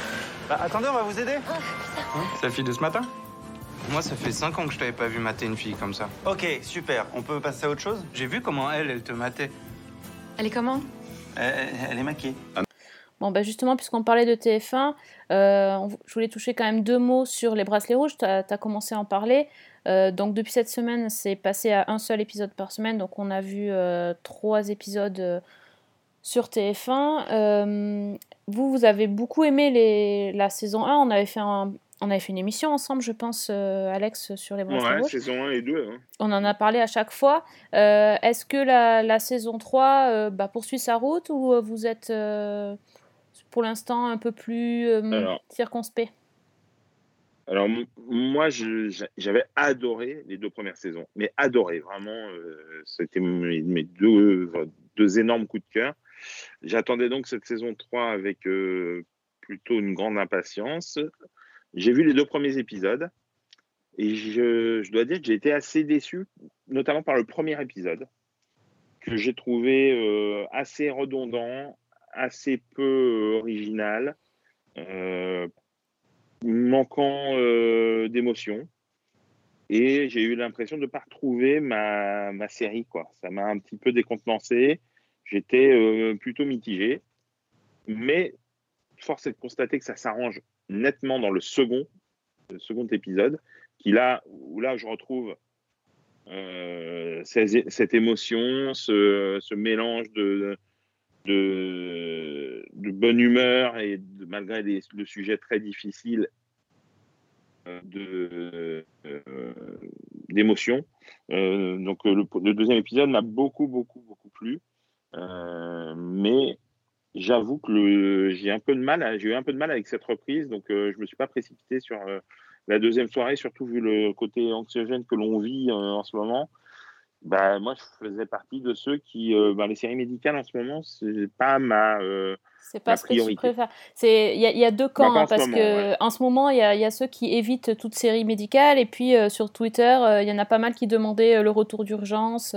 Bah, attendez, on va vous aider C'est la fille de ce matin? Moi, ça fait 5 ans que je t'avais pas vu mater une fille comme ça. Ok, super, on peut passer à autre chose? J'ai vu comment elle, elle te matait. Elle est comment? Elle, est maquée. Bon, bah justement, puisqu'on parlait de TF1, euh, on- je voulais toucher quand même deux mots sur les bracelets rouges. Tu as, commencé à en parler. Euh, donc, depuis cette semaine, c'est passé à un seul épisode par semaine. Donc, on a vu euh, trois épisodes euh, sur TF1. Euh, vous, vous avez beaucoup aimé les, la saison 1. On avait fait, un- on avait fait une émission ensemble, je pense, euh, Alex, sur les bracelets Ouais, saison 1 et 2. hein. On en a parlé à chaque fois. Euh, Est-ce que la, la saison 3 euh, bah, poursuit sa route ou vous êtes pour l'instant un peu plus Alors. circonspect? Alors, moi, j'avais adoré les deux premières saisons, mais adoré, vraiment. C'était mes, mes deux, deux énormes coups de cœur. J'attendais donc cette saison 3 avec plutôt une grande impatience. J'ai vu les deux premiers épisodes et je, dois dire que j'ai été assez déçu, notamment par le premier épisode, que j'ai trouvé euh, assez redondant, assez peu euh, original. Euh, manquant d'émotion. Et j'ai eu l'impression de ne pas retrouver ma, ma série. Quoi. Ça m'a un petit peu décontenancé. J'étais plutôt mitigé. Mais force est de constater que ça s'arrange nettement dans le second, second épisode, qui là, où là je retrouve euh, cette émotion, ce, ce mélange de, de, bonne humeur et de- malgré les- le sujet très difficile euh, euh, d'émotion. Euh, donc euh, le, deuxième épisode m'a beaucoup beaucoup beaucoup plu, Euh, mais j'avoue que j'ai un peu de mal, j'ai eu un peu de mal avec cette reprise, donc euh, je me suis pas précipité sur euh, la deuxième soirée, surtout vu le côté anxiogène que l'on vit euh, en ce moment. Bah, moi, je faisais partie de ceux qui, euh, bah, les séries médicales en ce moment, c'est pas ma. C'est pas ce que tu préfères. C'est il y, a- il y a deux camps en hein, ce parce moment, que ouais. en ce moment il y a, il y a ceux qui évitent toute série médicale et puis sur Twitter il y en a pas mal qui demandaient le retour d'urgence.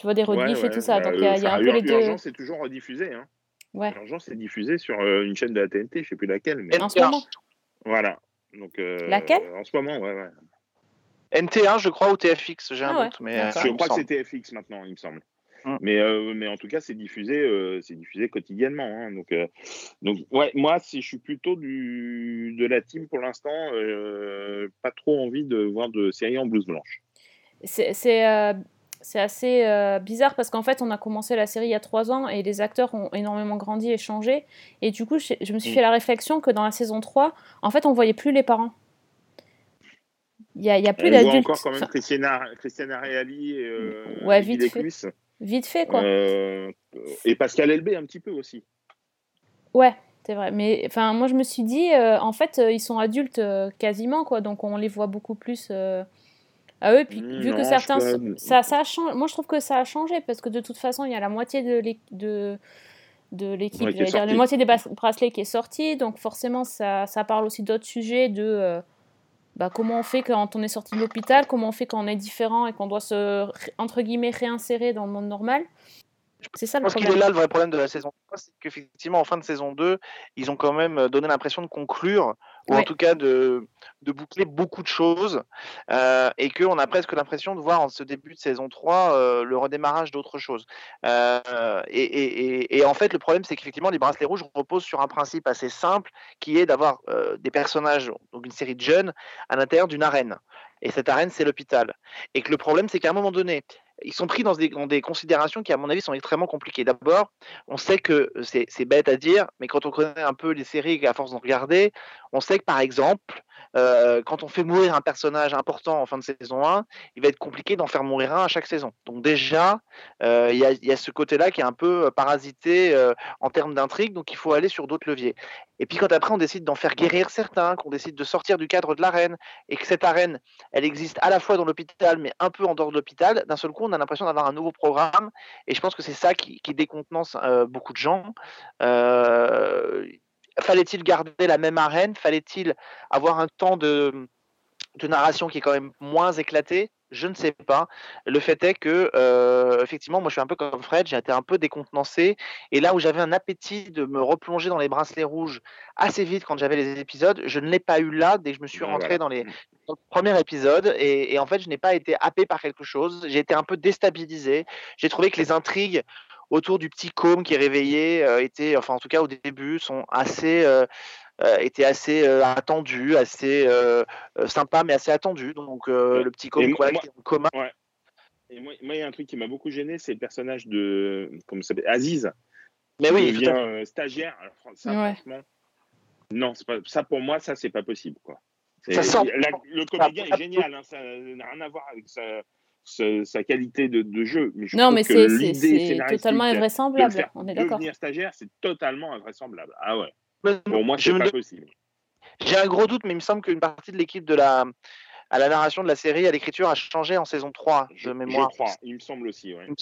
Euh, tu vois des ouais, rediffs et ouais, tout ça. bah, Donc il y a, il y a enfin, un peu les deux. Urgence est toujours rediffusé. Hein. Ouais. Urgence est diffusé sur euh, une chaîne de la TNT, je sais plus laquelle, mais En ce moment. voilà. Donc, euh, Laquelle? En ce moment, ouais, ouais. NT1, je crois, ou TFX, j'ai un Ah ouais, doute. Mais, d'accord. euh, Je crois que c'est TFX maintenant, il me semble. Hum. Mais, euh, mais en tout cas, c'est diffusé, euh, c'est diffusé quotidiennement. hein. Donc, euh, donc, ouais, moi, si je suis plutôt du, de la team pour l'instant, euh, pas trop envie de voir de séries en blouse blanche. C'est c'est, assez euh, bizarre parce qu'en fait, on a commencé la série il y a trois ans et les acteurs ont énormément grandi et changé. Et du coup, je, je me suis Mm. fait la réflexion que dans la saison 3, en fait, on voyait plus les parents. Il y a, a plus d'adultes. encore quand même Christiana, Christiana Reali et euh, Ouais, et vite fait. Eclus. vite fait, quoi. Euh, et Pascal Elbé un petit peu aussi. Ouais, c'est vrai. Mais enfin, moi, je me suis dit, euh, en fait, ils sont adultes quasiment, quoi. Donc, on les voit beaucoup plus à eux. Puis, vu Non, que certains. peux- Ça, ça a changé. Moi, je trouve que ça a changé parce que de toute façon, il y a la moitié de l'é- de, de l'équipe, Ouais, dire, la moitié des bracelets qui est sortie. Donc, forcément, ça, ça parle aussi d'autres sujets de. euh, bah, comment on fait quand on est sorti de l'hôpital, comment on fait quand on est différent et qu'on doit se, entre guillemets, réinsérer dans le monde normal. C'est ça Je le pense qu'il est là le vrai problème de la saison 3, c'est qu'effectivement, en fin de saison 2, ils ont quand même euh, donné l'impression de conclure, ou en tout cas de, de boucler beaucoup de choses, euh, et qu'on a presque l'impression de voir en ce début de saison 3 euh, le redémarrage d'autres choses. Euh, et, et- en fait, le problème, c'est qu'effectivement, les bracelets rouges reposent sur un principe assez simple, qui est d'avoir euh, des personnages, donc une série de jeunes, à l'intérieur d'une arène. Et cette arène, c'est l'hôpital. Et que le problème, c'est qu'à un moment donné, ils sont pris dans des, dans des considérations qui, à mon avis, sont extrêmement compliquées. D'abord, on sait que c'est c'est bête à dire, mais quand on connaît un peu les séries à force d'en regarder, on sait que, par exemple, euh, quand on fait mourir un personnage important en fin de saison 1, il va être compliqué d'en faire mourir un à chaque saison. Donc déjà, euh, il y, a, ce côté-là qui est un peu euh, parasité en termes d'intrigue, donc il faut aller sur d'autres leviers. Et puis quand après on décide d'en faire guérir certains, qu'on décide de sortir du cadre de l'arène, et que cette arène, elle existe à la fois dans l'hôpital, mais un peu en dehors de l'hôpital, d'un seul coup, on a l'impression d'avoir un nouveau programme, et je pense que c'est ça qui, décontenance beaucoup de gens. Fallait-il garder la même arène? Fallait-il avoir un temps de, de narration qui est quand même moins éclaté? Je ne sais pas. Le fait est que, euh, effectivement, moi je suis un peu comme Fred, j'ai été un peu décontenancé. Et là où j'avais un appétit de me replonger dans les bracelets rouges assez vite quand j'avais les épisodes, je ne l'ai pas eu là dès que je me suis rentré dans les dans le premier épisode. Et, et en fait, je n'ai pas été happé par quelque chose. J'ai été un peu déstabilisé. J'ai trouvé que les intrigues autour du petit côme qui est réveillé euh, étaient, enfin en tout cas au début, sont assez. euh, euh, étaient assez euh, attendues, assez euh, sympas, mais assez attendues. Donc euh, Ouais. le petit côme Et voilà, moi- qui est en commun. Et moi, il y a un truc qui m'a beaucoup gêné, c'est le personnage de comment ça s'appelle Aziz. Mais oui, devient euh, stagiaire. Alors, ça, Ouais. franchement, non, pas, ça pour moi, ça c'est pas possible, quoi. Ça sort- la- le comédien ça- est génial, hein, ça n'a rien à voir avec sa, sa, sa qualité de, de jeu. Mais je Non, mais que c'est- totalement de le invraisemblable. faire On est d'accord. devenir stagiaire, c'est totalement invraisemblable. Ah ouais. Mais Pour moi, je c'est me pas dem- possible. J'ai un gros doute, mais il me semble qu'une partie de l'équipe de la à la narration de la série, à l'écriture, a changé en saison 3 Je, de mémoire. je crois, il me semble aussi. Ouais. Il me-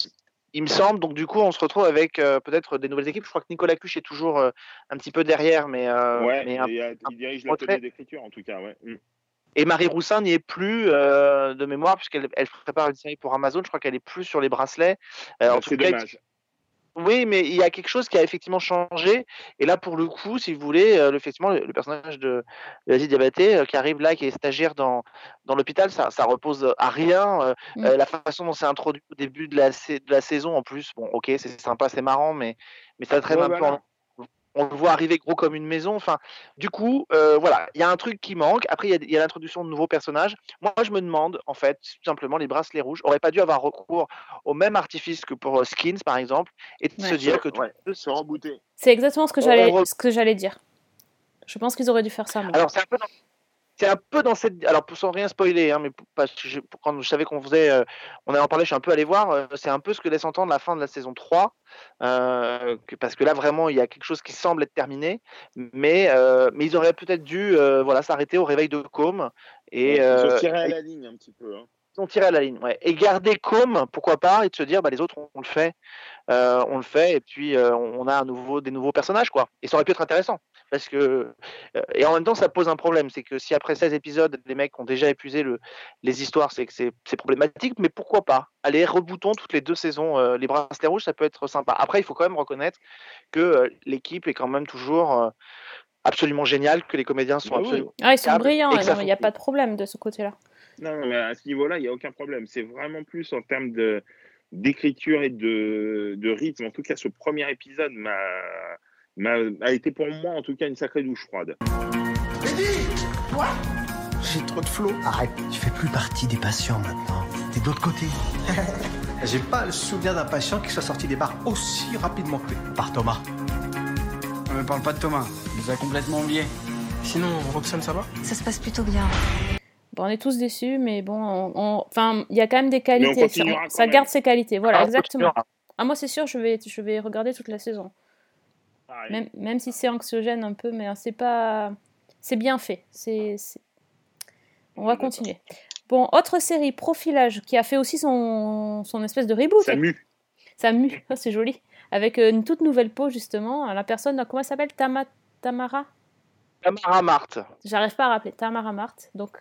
Il me semble, donc du coup, on se retrouve avec euh, peut-être des nouvelles équipes. Je crois que Nicolas Cuche est toujours euh, un petit peu derrière, mais, euh, ouais, mais un- et, euh, il dirige l'atelier d'écriture en tout cas. Ouais. Mm. Et Marie Roussin n'y est plus euh, de mémoire, puisqu'elle elle prépare une série pour Amazon. Je crois qu'elle est plus sur les bracelets. Euh, en Bah, tout cas, dommage. Oui, mais il y a quelque chose qui a effectivement changé. Et là, pour le coup, si vous voulez, euh, le- effectivement, le, le personnage de, de Aziz Diabaté euh, qui arrive là, qui est stagiaire dans, dans l'hôpital, ça, ça repose à rien. Euh, Mm. euh, la façon dont c'est introduit au début de la, sa- de la saison, en plus, bon, ok, c'est sympa, c'est marrant, mais, mais ça traîne Ouais, un peu voilà. en on le voit arriver gros comme une maison. Enfin, du coup, euh, voilà, il y a un truc qui manque. Après, il y a- l'introduction de nouveaux personnages. Moi, je me demande, en fait, tout simplement, les bracelets rouges auraient pas dû avoir recours au même artifice que pour euh, Skins, par exemple, et de Ouais. se dire que Ouais, se rebooter. C'est exactement ce que j'allais re- ce que j'allais dire. Je pense qu'ils auraient dû faire ça. moi. Alors, c'est un peu dans, c'est un peu dans cette. Alors, pour- sans rien spoiler, hein, mais parce que je- quand je savais qu'on faisait. euh, on allait en parler, je suis un peu allé voir. euh, c'est un peu ce que laisse entendre la fin de la saison 3. euh, que- parce que là, vraiment, il y a quelque chose qui semble être terminé. Mais, mais ils auraient peut-être dû voilà, s'arrêter au réveil de Com. Et, Ils se tirer à la ligne un petit peu. hein. ils ont tiré à la ligne. Ouais. Et garder Com, pourquoi pas, et de se dire, bah, les autres, on, on le fait. On le fait, et puis on on a un nouveau, des nouveaux personnages. quoi. Et ça aurait pu être intéressant. Parce que, euh, et en même temps, ça pose un problème. C'est que si après 16 épisodes, les mecs ont déjà épuisé le, les histoires, c'est que c'est problématique. Mais pourquoi pas? Allez, reboutons toutes les deux saisons. euh, les bracelets rouges, ça peut être sympa. Après, il faut quand même reconnaître que euh, l'équipe est quand même toujours euh, absolument géniale, que les comédiens sont Bah oui. absolument. Ah, ils sont brillants. hein, Il n'y a pas de problème de ce côté-là. Non, non, mais à ce niveau-là, il n'y a aucun problème. C'est vraiment plus en termes de d'écriture et de, de rythme. En tout cas, ce premier épisode m'a, m'a a été pour moi, en tout cas, une sacrée douche froide. J'ai trop de flow. Arrête, tu fais plus partie des patients maintenant. T'es de l'autre côté. J'ai pas le souvenir d'un patient qui soit sorti des bars aussi rapidement que lui. Par Thomas. On ne parle pas de Thomas, il nous a complètement oubliés. Sinon, Roxane, ça va? Ça se passe plutôt bien. Bon, on est tous déçus, mais bon, on- on- enfin, il y a quand même des qualités. Ça, garde ses qualités. Voilà, Ah, on exactement. continuera. Ah, moi, c'est sûr, je vais, je vais regarder toute la saison. Pareil. Même, même si c'est anxiogène un peu, mais c'est pas. C'est bien fait. C'est, On va continuer. Bon, autre série, Profilage, qui a fait aussi son, son espèce de reboot. Ça mue. Ça mue, c'est joli. Avec euh, une toute nouvelle peau, justement. La personne, comment elle s'appelle? Tama... Tamara? Tamara Marthe. J'arrive pas à rappeler. Tamara Mart, donc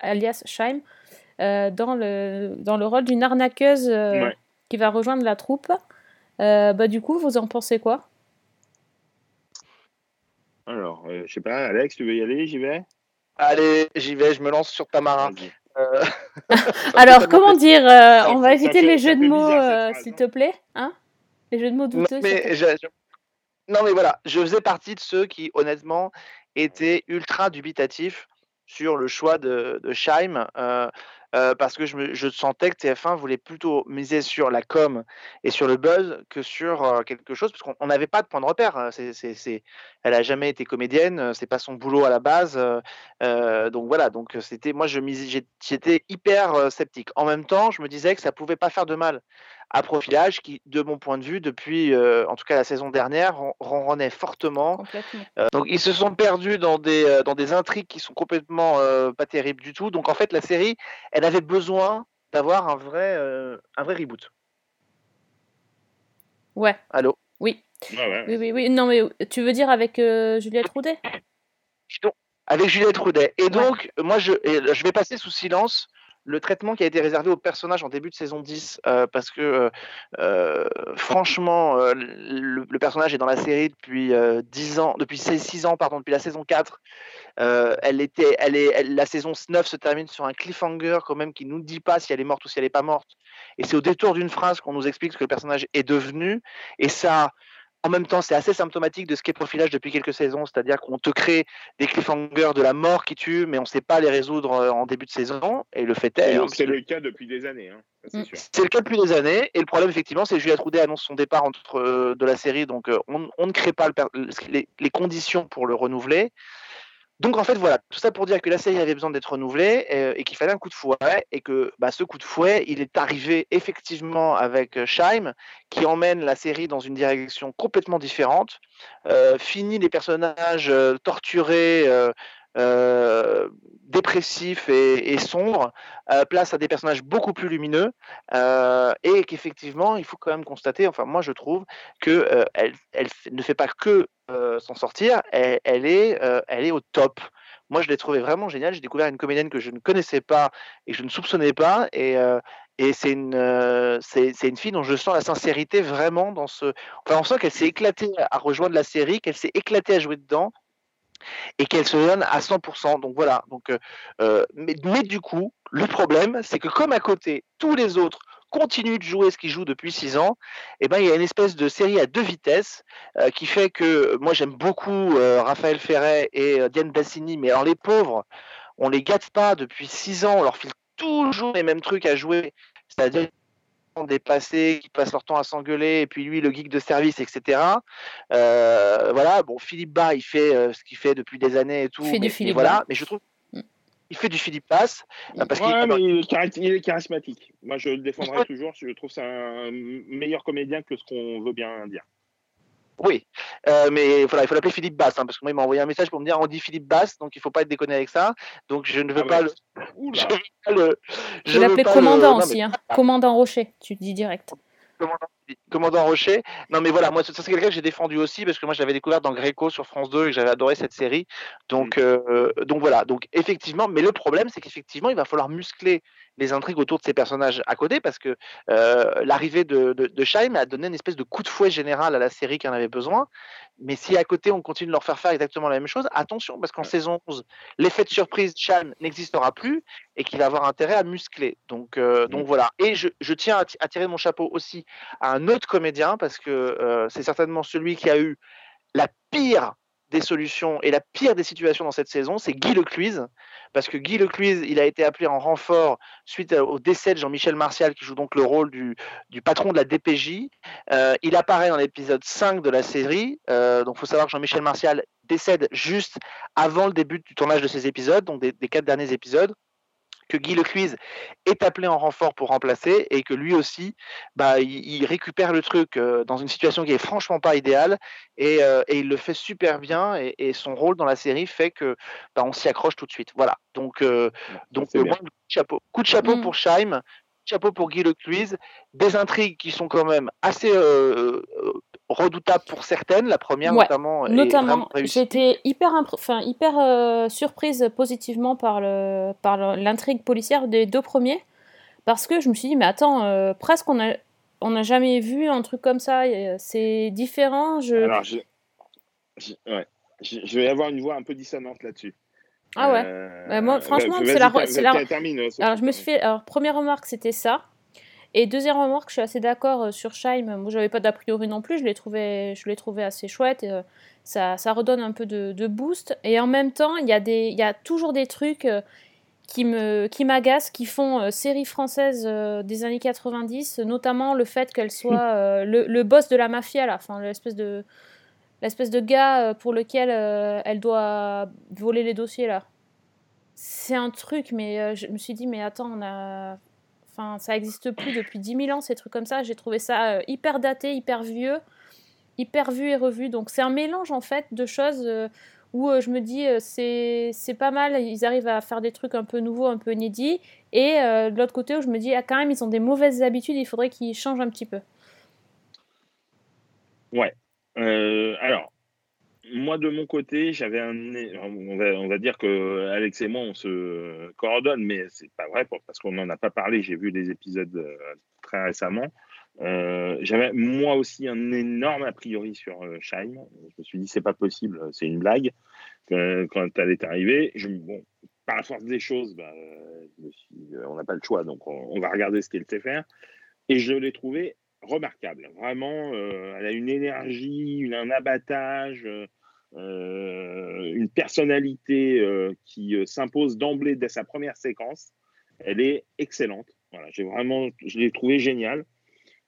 alias Scheim, euh, dans, le, dans le rôle d'une arnaqueuse euh, Ouais. qui va rejoindre la troupe. Euh, bah, du coup, vous en pensez quoi? Alors, euh, je sais pas, Alex, tu veux y aller J'y vais? Allez, j'y vais, je me lance sur Tamara. Euh, Alors, comment dire euh, On va éviter fait- les jeux de mots, euh, s'il hein. te plaît. Hein? Les jeux de mots Non, douteux. te mais, je- je- non, mais voilà, je faisais partie de ceux qui, honnêtement, étaient ultra dubitatifs sur le choix de, de Scheim, euh, euh, parce que je, me- je sentais que TF1 voulait plutôt miser sur la com et sur le buzz que sur euh, quelque chose, parce qu'on on n'avait pas de point de repère. c'est- elle a jamais été comédienne, euh, c'est pas son boulot à la base. euh, donc voilà, donc c'était, moi, j'étais hyper sceptique. En même temps, je me disais que ça pouvait pas faire de mal à profilage qui, de mon point de vue, depuis euh, en tout cas la saison dernière, ron- ronronnait fortement. Euh, donc ils se sont perdus dans des, dans des intrigues qui sont complètement euh, pas terribles du tout. Donc en fait, la série, elle avait besoin d'avoir un vrai, euh, un vrai reboot. Ouais, Allô? Oui. Ouais. Oui, oui, oui. Non, mais tu veux dire avec euh, Juliette Roudet? Avec Juliette Roudet. Et donc, moi, je, et je vais passer sous silence le traitement qui a été réservé au personnage en début de saison 10, euh, parce que, euh, euh, franchement, le, personnage est dans la série depuis euh, 10 ans, depuis 6 ans, pardon, depuis la saison 4. Euh, elle était, elle est, la saison 9 se termine sur un cliffhanger quand même qui nous dit pas si elle est morte ou si elle est pas morte. Et c'est au détour d'une phrase qu'on nous explique ce que le personnage est devenu. Et ça, en même temps, c'est assez symptomatique de ce qu'est Profilage depuis quelques saisons, c'est-à-dire qu'on te crée des cliffhangers de la mort qui tue, mais on ne sait pas les résoudre euh, en début de saison. Et le fait est, hein, donc, c'est le cas depuis des années, hein. c'est Mm. c'est le cas depuis des années. Et le problème, effectivement, c'est que Juliette Roudet annonce son départ entre, euh, de la série, donc euh, on, on ne crée pas le per- les, les conditions pour le renouveler. Donc en fait voilà, tout ça pour dire que la série avait besoin d'être renouvelée euh, et qu'il fallait un coup de fouet et que bah, ce coup de fouet, il est arrivé effectivement avec euh, Scheim qui emmène la série dans une direction complètement différente, euh, finit les personnages euh, torturés, dépressifs et, sombres, place à des personnages beaucoup plus lumineux et qu'effectivement il faut quand même constater, enfin moi je trouve que euh, elle, ne fait pas que euh, s'en sortir, elle, est, euh, elle est au top. Moi, je l'ai trouvé vraiment génial. J'ai découvert une comédienne que je ne connaissais pas et que je ne soupçonnais pas. Et, euh, et c'est une, c'est, une fille dont je sens la sincérité vraiment dans ce. Enfin, on sent qu'elle s'est éclatée à rejoindre la série, qu'elle s'est éclatée à jouer dedans et qu'elle se donne à 100%. Donc voilà. Donc, mais, mais du coup, le problème, c'est que comme à côté, tous les autres continuent de jouer ce qu'ils jouent depuis 6 ans, et ben, il y a une espèce de série à deux vitesses euh, qui fait que moi j'aime beaucoup euh, Raphaël Ferret et euh, Diane Bassini, mais alors les pauvres, on les gâte pas depuis 6 ans, on leur file toujours les mêmes trucs à jouer, c'est-à-dire des passés qui passent leur temps à s'engueuler et puis lui le geek de service etc Euh, voilà bon Philippe Bas il fait euh, ce qu'il fait depuis des années et tout fait du mais, Philippe voilà Bas. mais je trouve. Il fait du Philippe Bass euh, parce Ouais, mais il est, chari- il est charismatique. Moi, je le défendrai toujours. Je trouve ça un meilleur comédien que ce qu'on veut bien dire. Oui, euh, mais voilà, il faut l'appeler Philippe Bass, hein, parce que moi, il m'a envoyé un message pour me dire on dit Philippe Bass, donc il faut pas être déconné avec ça. Donc je ne veux Ah pas ouais. le. Je veux pas le. Je je veux l'appelais pas le- commandant mais aussi. Hein. Commandant Rocher, tu dis direct. commandant, commandant Rocher. Non, mais voilà, moi, ça, c'est quelqu'un que j'ai défendu aussi, parce que moi, je l'avais découvert dans Gréco sur France 2 et que j'avais adoré cette série. Donc, euh, donc voilà, donc effectivement, mais le problème, c'est qu'effectivement, il va falloir muscler les intrigues autour de ces personnages à côté, parce que euh, l'arrivée de, de, de Scheim a donné une espèce de coup de fouet général à la série qui en avait besoin. Mais si à côté, on continue de leur faire faire exactement la même chose, attention, parce qu'en saison 11, l'effet de surprise Scheim n'existera plus et qu'il va avoir intérêt à muscler. Donc, euh, donc voilà. Et je, je tiens à, à tirer mon chapeau aussi à un autre comédien, parce que euh, c'est certainement celui qui a eu la pire des solutions et la pire des situations dans cette saison, c'est Guy Lecluise, parce que Guy Lecluise, il a été appelé en renfort suite à- au décès de Jean-Michel Martial, qui joue donc le rôle du, patron de la DPJ. Euh, il apparaît dans l'épisode 5 de la série, euh, donc il faut savoir que Jean-Michel Martial décède juste avant le début du tournage de ces épisodes, donc des quatre derniers épisodes. Que Guy Lecluise est appelé en renfort pour remplacer et que lui aussi, bah, il, il récupère le truc euh, dans une situation qui est franchement pas idéale et, euh, et il le fait super bien et, et son rôle dans la série fait que bah, on s'y accroche tout de suite. Voilà. Donc, euh, donc euh, coup de chapeau, coup de chapeau Mm. pour Scheim, coup de chapeau pour Guy Lecluise, des intrigues qui sont quand même assez euh, euh, redoutables pour certaines. La première Ouais, notamment, Notamment, j'étais hyper, enfin, hyper euh, surprise positivement par le, par le- l'intrigue policière des deux premiers, parce que je me suis dit, mais attends, euh, presque on a, on n'a jamais vu un truc comme ça, euh, c'est différent. Je... Alors, je, je- ouais. je, je vais avoir une voix un peu dissonante là-dessus. ah ouais. Euh, Bah, moi, franchement, c'est la- termine, Alors, je me suis fait. Alors, première remarque, c'était ça. Et deuxième remarque, je suis assez d'accord euh, sur Scheim. Moi, j'avais pas d'a priori non plus. Je l'ai trouvé, je l'ai trouvé assez chouette. et, euh, ça, ça redonne un peu de, de boost. Et en même temps, il y, a des- il y a toujours des trucs euh, qui me qui m'agacent, qui font euh, série française euh, des années 90, notamment le fait qu'elle soit euh, le, le boss de la mafia, là. Enfin, l'espèce de l'espèce de gars pour lequel elle doit voler les dossiers, là. C'est un truc, mais je me suis dit, mais attends, on a... Enfin, ça existe plus depuis 10 000 ans, ces trucs comme ça. J'ai trouvé ça euh, hyper daté, hyper vieux, hyper vu et revu. Donc c'est un mélange, en fait, de choses euh, où euh, je me dis, c'est pas mal, ils arrivent à faire des trucs un peu nouveaux, un peu inédits. Et de l'autre côté, où je me dis, ah, quand même, ils ont des mauvaises habitudes, il faudrait qu'ils changent un petit peu. Euh, alors, moi de mon côté, j'avais un. On va, dire que Alex et moi, on se coordonne, mais c'est pas vrai parce qu'on n'en a pas parlé. J'ai vu des épisodes euh, très récemment. Euh, j'avais moi aussi un énorme a priori sur euh, Scheim. Je me suis dit, c'est pas possible, c'est une blague. Quand elle est arrivée, bon, par la force des choses, bah, euh, on n'a pas le choix, donc on, on va regarder ce qu'elle sait faire. Et je l'ai trouvé remarquable. Vraiment, euh, elle a une énergie, un abattage, euh, euh, une personnalité qui s'impose d'emblée dès sa première séquence. Elle est excellente. Voilà, j'ai vraiment, je l'ai trouvé génial.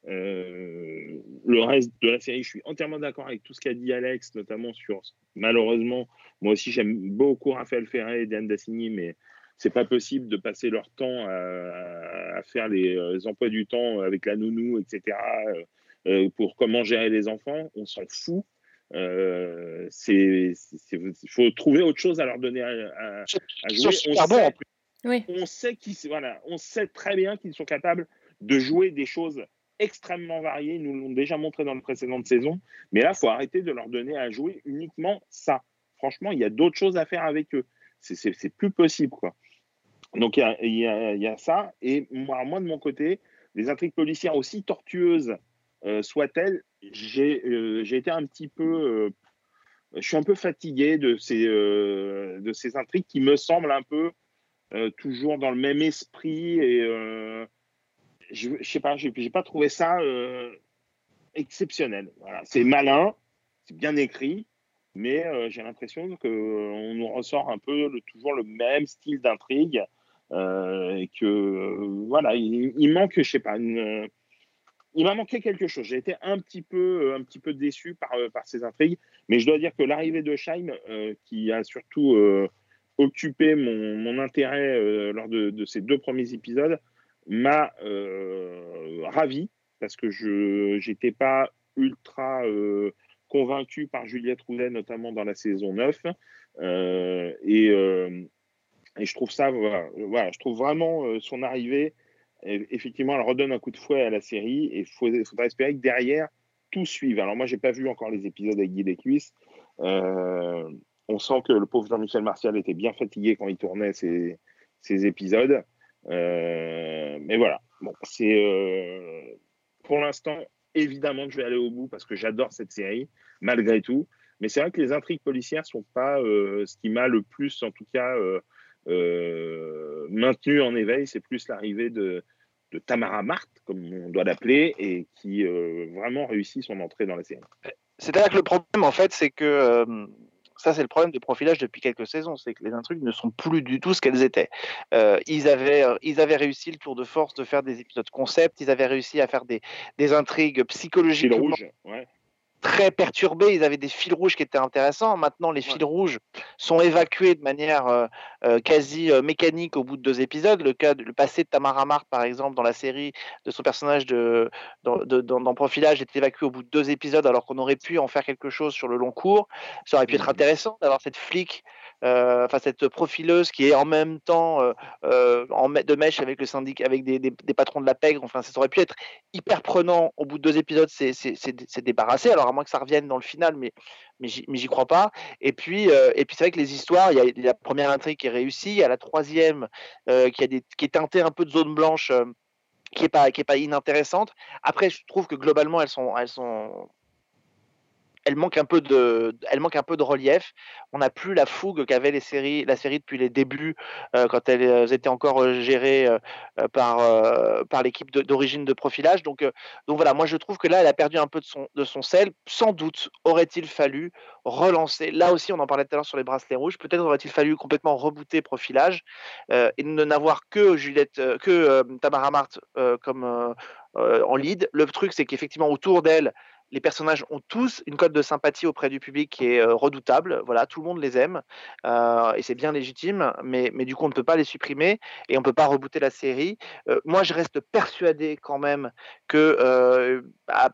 Euh, le reste de la série, je suis entièrement d'accord avec tout ce qu'a dit Alex, notamment sur malheureusement, moi aussi j'aime beaucoup Raphaël Ferré et Diane Dassigny, mais c'est pas possible de passer leur temps à, à faire les, euh, les emplois du temps avec la nounou, etc. euh, euh, pour comment gérer les enfants, on s'en fout. Euh, c'est, faut trouver autre chose à leur donner à, jouer. On sait-. Oui. on sait voilà, on sait très bien qu'ils sont capables de jouer des choses extrêmement variées. Ils nous l'ont déjà montré dans les précédentes saisons. Mais là, il faut arrêter de leur donner à jouer uniquement ça. Franchement, il y a d'autres choses à faire avec eux. C'est plus possible, quoi. Donc, il y a, ça. Et moi, de mon côté, les intrigues policières, aussi tortueuses euh, soient-elles, j'ai euh, été un petit peu. euh, je suis un peu fatigué de ces, euh, de ces intrigues qui me semblent un peu euh, toujours dans le même esprit. Et je, je sais pas, j'ai j'ai pas trouvé ça exceptionnel. C'est malin, c'est bien écrit, mais j'ai l'impression qu'on nous ressort un peu toujours le même style d'intrigue. Euh, et que euh, voilà, il, manque, je sais pas, une, il m'a manqué quelque chose. J'ai été un petit peu, un petit peu déçu par, euh, par ces intrigues, mais je dois dire que l'arrivée de Scheim, euh, qui a surtout euh, occupé mon, mon intérêt euh, lors de, ces deux premiers épisodes, m'a euh, ravi parce que je n'étais pas ultra euh, convaincu par Juliette Roulet, notamment dans la saison 9. Euh, et, euh, et je trouve ça, voilà, je trouve vraiment euh, son arrivée, euh, effectivement, elle redonne un coup de fouet à la série et il faudra espérer que derrière, tout suive. Alors moi, j'ai pas vu encore les épisodes avec Guy Descuisses. Euh, on sent que le pauvre Jean-Michel Martial était bien fatigué quand il tournait ces, ces épisodes. Euh, mais voilà, bon, c'est pour l'instant, évidemment que je vais aller au bout parce que j'adore cette série, malgré tout. Mais c'est vrai que les intrigues policières sont pas ce qui m'a le plus, en tout cas, maintenu en éveil. C'est plus l'arrivée de, de Tamara Marthe, comme on doit l'appeler, et qui euh, vraiment réussit son entrée dans la série. C'est-à-dire que le problème, en fait, c'est que euh, ça, c'est le problème des profilages depuis quelques saisons, c'est que les intrigues ne sont plus du tout ce qu'elles étaient. Euh, ils, avaient, euh, ils avaient réussi le tour de force de faire des épisodes concept, ils avaient réussi à faire des, des intrigues Fil psychologiques rouge, ouais. Très perturbés, ils avaient des fils rouges qui étaient intéressants. Maintenant, les fils rouges sont évacués de manière euh, euh, quasi euh, mécanique au bout de deux épisodes. Le cas, de- le passé de Tamara Mart, par exemple, dans la série de son personnage de, dans, de- dans- dans Profilage, est évacué au bout de deux épisodes, alors qu'on aurait pu en faire quelque chose sur le long cours. Ça aurait pu être intéressant d'avoir cette flic, enfin cette profileuse qui est en même temps euh, euh, en de mèche avec le syndic, avec des, patrons de la pègre. Enfin, ça aurait pu être hyper prenant. Au bout de deux épisodes, c'est débarrassé. Alors à moins que ça revienne dans le final, mais mais j'y crois pas. Et puis euh, c'est vrai que les histoires, il y a la première intrigue qui est réussie, il y a la troisième euh, qui a des qui est teintée un peu de zone blanche. euh, qui est pas qui est pas inintéressante. Après, je trouve que globalement, elles sont elles sont elles manquent un peu de relief. On n'a plus la fougue qu'avaient les séries la série depuis les débuts euh, quand elles étaient encore euh, gérées euh, par l'équipe d'origine de profilage. Donc voilà, moi je trouve que là, elle a perdu un peu de son de son sel. Sans doute aurait-il fallu relancer. Là aussi, on en parlait tout à l'heure sur les bracelets rouges. Peut-être aurait-il fallu complètement rebooter profilage et ne n'avoir que Juliette, que Tamara Mart comme en lead. Le truc, c'est qu'effectivement autour d'elle, les personnages ont tous une cote de sympathie auprès du public qui est euh, redoutable. Voilà, tout le monde les aime euh, et c'est bien légitime, mais, mais du coup on ne peut pas les supprimer et on ne peut pas rebooter la série. Euh, moi, je reste persuadé quand même que euh, à,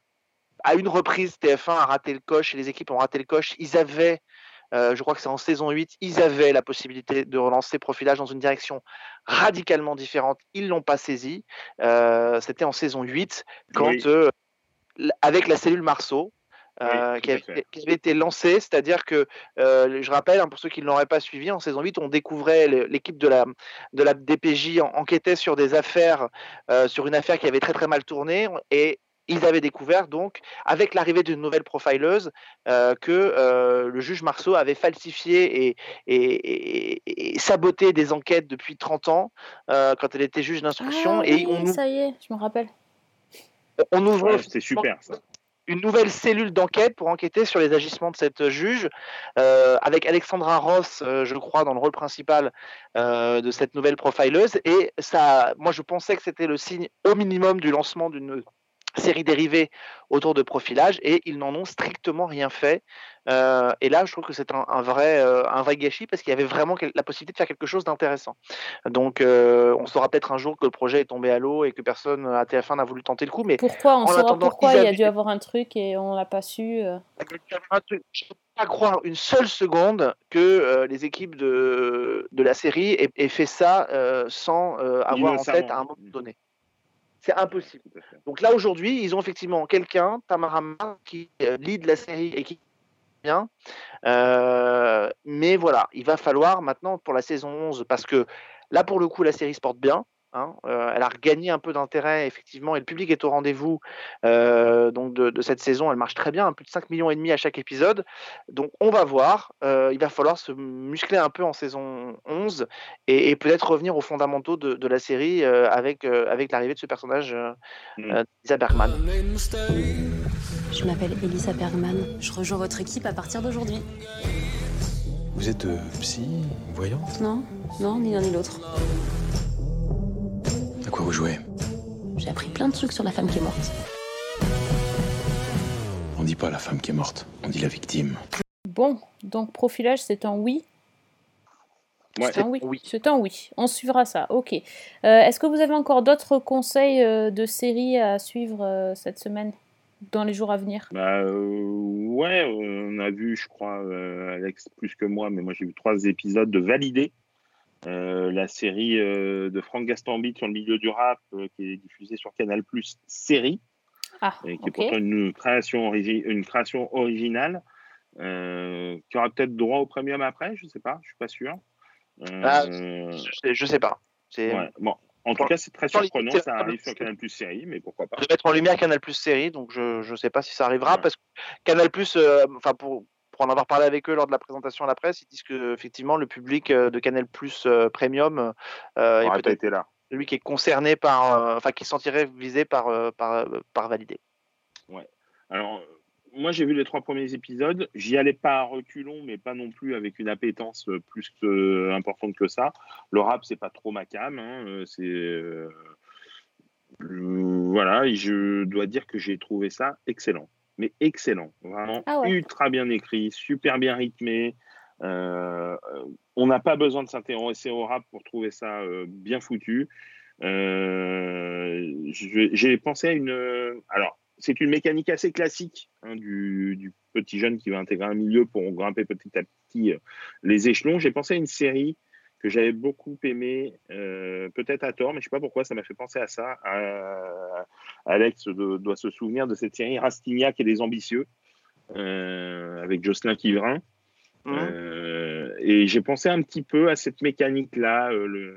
à une reprise, TF1 a raté le coche et les équipes ont raté le coche. Ils avaient euh, je crois que c'est en saison 8, ils avaient la possibilité de relancer Profilage dans une direction radicalement différente. Ils l'ont pas saisi. Euh, C'était en saison 8, quand, Oui. euh, avec la cellule Marceau, euh, Oui, qui, avait, fait. qui avait été lancée, c'est-à-dire que, euh, je rappelle, hein, pour ceux qui ne l'auraient pas suivi, en saison 8, on découvrait l'équipe de la, de la DPJ en- enquêtait sur des affaires, euh, sur une affaire qui avait très très mal tourné, et ils avaient découvert donc, avec l'arrivée d'une nouvelle profileuse, euh, que euh, le juge Marceau avait falsifié et, et- et- et saboté des enquêtes depuis 30 ans euh, quand elle était juge d'instruction. Ah et oui, on, ou- ça y est, je me rappelle. On ouvrait Ouais, c'est super ça. une nouvelle cellule d'enquête pour enquêter sur les agissements de cette juge, euh, avec Alexandra Ross, euh, je crois, dans le rôle principal euh, de cette nouvelle profileuse. Et ça, moi, je pensais que c'était le signe au minimum du lancement d'une série dérivée autour de profilage, et ils n'en ont strictement rien fait. Euh, et là, je trouve que c'est un, un vrai, euh, un vrai gâchis parce qu'il y avait vraiment la possibilité de faire quelque chose d'intéressant. Donc, euh, on saura peut-être un jour que le projet est tombé à l'eau et que personne à TF1 n'a voulu tenter le coup, mais Pourquoi On En saura pourquoi il y a dû avoir un truc et on l'a pas su. euh. Je ne peux pas croire une seule seconde que euh, les équipes de, de la série aient, aient fait ça euh, sans euh, avoir en tête à un moment donné. C'est impossible. Donc là, aujourd'hui, ils ont effectivement quelqu'un, Tamara Mar, qui euh, lead la série et qui bien. Euh, mais voilà, il va falloir maintenant pour la saison 11, parce que là, pour le coup, la série se porte bien. Hein, euh, elle a regagné un peu d'intérêt, effectivement, et le public est au rendez-vous euh, donc de, de cette saison. Elle marche très bien, hein, plus de 5 millions et demi à chaque épisode. Donc on va voir. Euh, il va falloir se muscler un peu en saison 11 et, et peut-être revenir aux fondamentaux de, de la série euh, avec, euh, avec l'arrivée de ce personnage, euh, euh, Lisa Bergman. Je m'appelle Elisa Bergman. Je rejoins votre équipe à partir d'aujourd'hui. Vous êtes euh, psy, voyante? Non, non, ni l'un ni l'autre. Quoi vous jouez J'ai appris plein de trucs sur la femme qui est morte. On dit pas la femme qui est morte, on dit la victime. Bon, donc profilage, c'est un oui. Ouais. C'est un oui. C'est un oui. On suivra ça. Ok. Euh, Est-ce que vous avez encore d'autres conseils euh, de séries à suivre euh, cette semaine, dans les jours à venir? Bah, euh, ouais, on a vu, je crois, euh, Alex plus que moi, mais moi j'ai vu trois épisodes de Validé, la série euh, de Franck Gastambide sur le milieu du rap, euh, qui est diffusée sur Canal Plus série, Ah, et qui est pourtant une création, origi- une création originale, euh, qui aura peut-être droit au premium après, je sais pas, je suis pas sûr. Euh, Ah, je, sais, je sais pas. C'est ouais, bon, en tout cas, c'est très surprenant, c'est- ça arrive sur Canal Plus série, mais pourquoi pas. de mettre en lumière Canal Plus série, donc je ne sais pas si ça arrivera parce que Canal Plus, enfin pour pour en avoir parlé avec eux lors de la présentation à la presse, ils disent que effectivement le public euh, de Canal Plus euh, Premium euh, est peut-être là. celui qui est concerné par, enfin qui se sentirait visé par par par validé. Ouais. Alors, moi, j'ai vu les trois premiers épisodes. J'y allais pas à reculons, mais pas non plus avec une appétence plus que, importante que ça. Le rap, c'est pas trop ma cam. hein, C'est euh, voilà. Je dois dire que j'ai trouvé ça excellent. Mais excellent. Vraiment Ah ouais. ultra bien écrit, super bien rythmé. Euh, on n'a pas besoin de s'intéresser au rap pour trouver ça euh, bien foutu. Euh, J'ai pensé à une. Alors, c'est une mécanique assez classique hein, du, du petit jeune qui va intégrer un milieu pour grimper petit à petit les échelons. J'ai pensé à une série que j'avais beaucoup aimée, euh, peut-être à tort, mais je sais pas pourquoi, ça m'a fait penser à ça. Alex de- doit se souvenir de cette série Rastignac et les ambitieux, euh, avec Jocelyn Quivrin. Mhm. Euh, et j'ai pensé un petit peu à cette mécanique-là, le,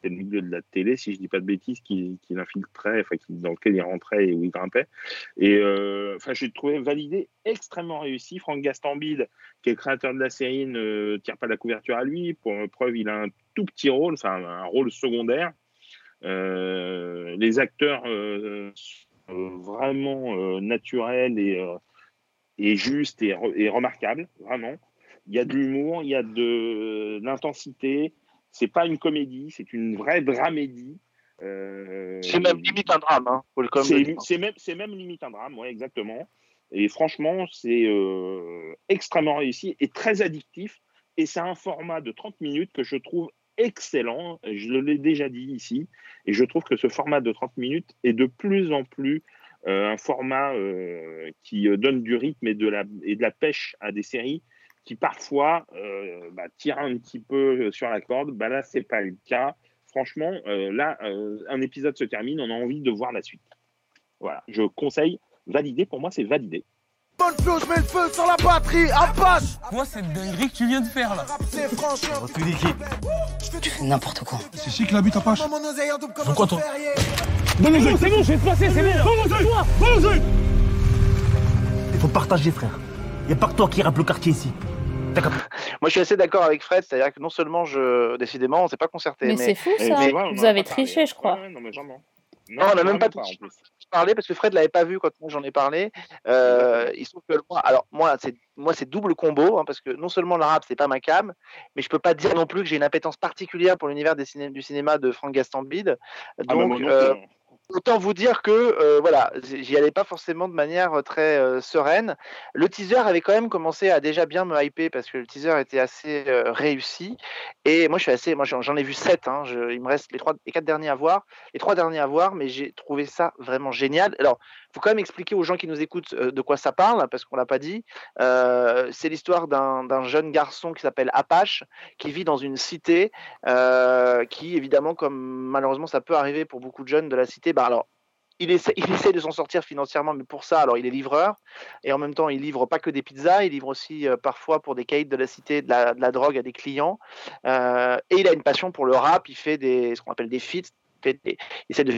c'est le milieu de la télé, si je dis pas de bêtises, qui, qui l'infiltrait, enfin, dans lequel il rentrait et où il grimpait. Et euh, enfin, j'ai trouvé validé extrêmement réussi. Franck Gastambide, qui est le créateur de la série, ne tire pas la couverture à lui. Pour preuve, il a un tout petit rôle, enfin un rôle secondaire. Euh, les acteurs euh, vraiment euh, naturels et, euh, et justes et remarquables, vraiment. Il y a de l'humour, il y a de l'intensité. C'est pas une comédie, c'est une vraie dramédie. Euh, C'est même limite un drame, hein, c'est même, même limite un drame, ouais, exactement. Et franchement, c'est euh, extrêmement réussi et très addictif. Et c'est un format de 30 minutes que je trouve excellent. Je l'ai déjà dit ici. Et je trouve que ce format de 30 minutes est de plus en plus euh, un format qui donne du rythme et de, la, et de la pêche à des séries qui parfois euh, bah, tirent un petit peu sur la corde. Bah, là, c'est pas le cas. Franchement, euh, là, euh, un épisode se termine, on a envie de voir la suite. Voilà, je conseille, validé, pour moi, c'est validé. Bonne chose, je mets le feu sur la batterie, Apache Moi, cette dinguerie que tu viens de faire là. C'est franchement. Tu dis qui Tu fais n'importe quoi. C'est chic la butte Apache comme quoi, toi. Bon, c'est bon, je vais te passer, c'est bon. Il faut partager, frère. Y a pas que toi qui rappe le quartier ici. Capté Moi, je suis assez d'accord avec Fred, c'est-à-dire que non seulement je, décidément, on s'est pas concerté, Mais, mais, c'est fou ça. en Vous avez pas parlé, triché, hein. je crois. Ouais, non, mais vraiment. Non, on n'a même pas vraiment triché. en plus. parlé parce que Fred l'avait pas vu quand moi j'en ai parlé. Euh, il se trouve que moi, alors moi c'est moi c'est double combo hein, parce que non seulement le rap c'est pas ma cam, mais je peux pas dire non plus que j'ai une appétence particulière pour l'univers des ciné- du cinéma de Franck Gastambide. Ah, bah, Autant vous dire que euh, voilà, j'y allais pas forcément de manière euh, très euh, sereine. Le teaser avait quand même commencé à déjà bien me hyper parce que le teaser était assez réussi. Et moi, je suis assez, moi j'en ai vu sept. Hein, il me reste les trois, les quatre derniers à voir, les trois derniers à voir, mais j'ai trouvé ça vraiment génial. Alors, faut quand même expliquer aux gens qui nous écoutent euh, de quoi ça parle parce qu'on l'a pas dit. Euh, c'est l'histoire d'un jeune garçon qui s'appelle Apache qui vit dans une cité euh, qui, évidemment, comme malheureusement ça peut arriver pour beaucoup de jeunes de la cité, bah alors il essaie, il de s'en sortir financièrement, mais pour ça, alors il est livreur et en même temps il livre pas que des pizzas, il livre aussi parfois pour des caïds de la cité de la, drogue à des clients et il a une passion pour le rap, il fait des ce qu'on appelle des feats, il, il essaie de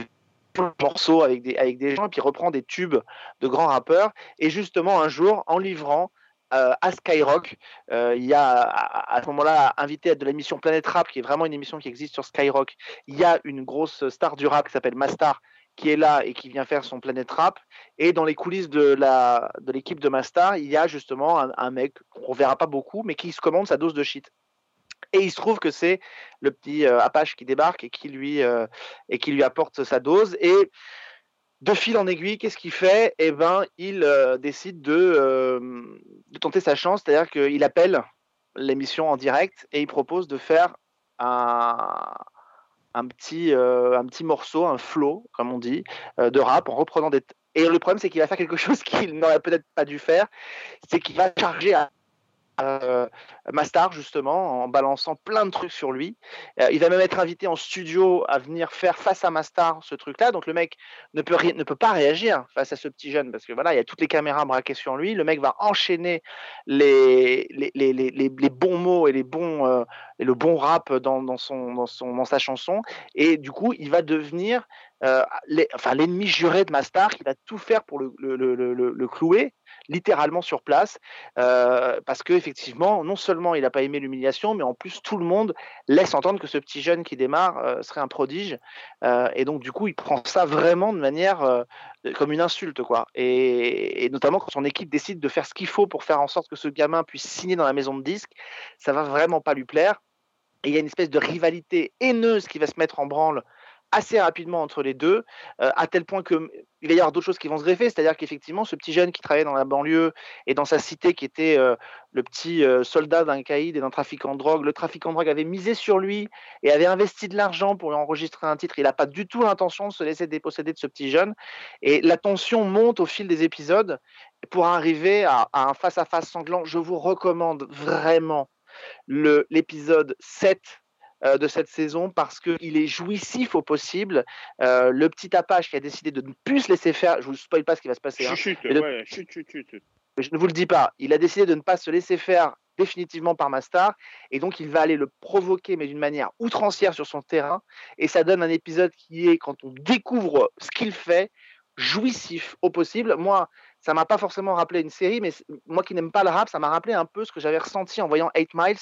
morceaux avec des, avec des gens et puis reprend des tubes de grands rappeurs et justement un jour en livrant euh, à Skyrock. Euh, il y a à, à ce moment-là invité de l'émission Planète Rap, qui est vraiment une émission qui existe sur Skyrock. Il y a une grosse star du rap qui s'appelle Mastar, qui est là et qui vient faire son Planète Rap. Et dans les coulisses de de l'équipe de Mastar, il y a justement un, un mec qu'on verra pas beaucoup, mais qui se commande sa dose de shit. Et il se trouve que c'est le petit euh, Apache qui débarque et qui lui euh, et qui lui apporte sa dose. Et de fil en aiguille, qu'est-ce qu'il fait? Eh ben, il euh, décide de, de tenter sa chance, c'est-à-dire qu'il appelle l'émission en direct et il propose de faire un, un, petit, un petit morceau, un flow, comme on dit, de rap en reprenant des. Et le problème, c'est qu'il va faire quelque chose qu'il n'aurait peut-être pas dû faire, c'est qu'il va charger à euh, Mastar justement en balançant plein de trucs sur lui. Euh, il va même être invité en studio à venir faire face à Mastar ce truc-là. Donc le mec ne peut, pas réagir face à ce petit jeune parce que voilà, il y a toutes les caméras braquées sur lui. Le mec va enchaîner les, bons mots euh, et le bon rap dans, sa chanson. Et du coup, il va devenir euh, l'ennemi juré de Mastar qui va tout faire pour le clouer littéralement sur place euh, parce que effectivement non seulement il n'a pas aimé l'humiliation mais en plus tout le monde laisse entendre que ce petit jeune qui démarre euh, serait un prodige. Euh, et donc du coup il prend ça vraiment de manière comme une insulte quoi. Et, et notamment quand son équipe décide de faire ce qu'il faut pour faire en sorte que ce gamin puisse signer dans la maison de disques ça va vraiment pas lui plaire. Et il y a une espèce de rivalité haineuse qui va se mettre en branle assez rapidement entre les deux, euh, à tel point que il va y avoir d'autres choses qui vont se greffer, c'est-à-dire qu'effectivement, ce petit jeune qui travaillait dans la banlieue et dans sa cité, qui était euh, le petit euh, soldat d'un caïd et d'un trafiquant de drogue, le trafiquant de drogue avait misé sur lui et avait investi de l'argent pour enregistrer un titre. Il n'a pas du tout l'intention de se laisser déposséder de ce petit jeune. Et la tension monte au fil des épisodes pour arriver à, un face-à-face sanglant. Je vous recommande vraiment l'épisode 7 euh, de cette saison parce qu'il est jouissif au possible. Euh, le petit Apache qui a décidé de ne plus se laisser faire, je vous spoil pas ce qui va se passer. hein, Chut, chut, mais de- ouais, je ne vous le dis pas, il a décidé de ne pas se laisser faire définitivement par Mastar et donc il va aller le provoquer mais d'une manière outrancière sur son terrain et ça donne un épisode qui est quand on découvre ce qu'il fait jouissif au possible. Moi, ça m'a pas forcément rappelé une série mais moi qui n'aime pas le rap, ça m'a rappelé un peu ce que j'avais ressenti en voyant 8 Miles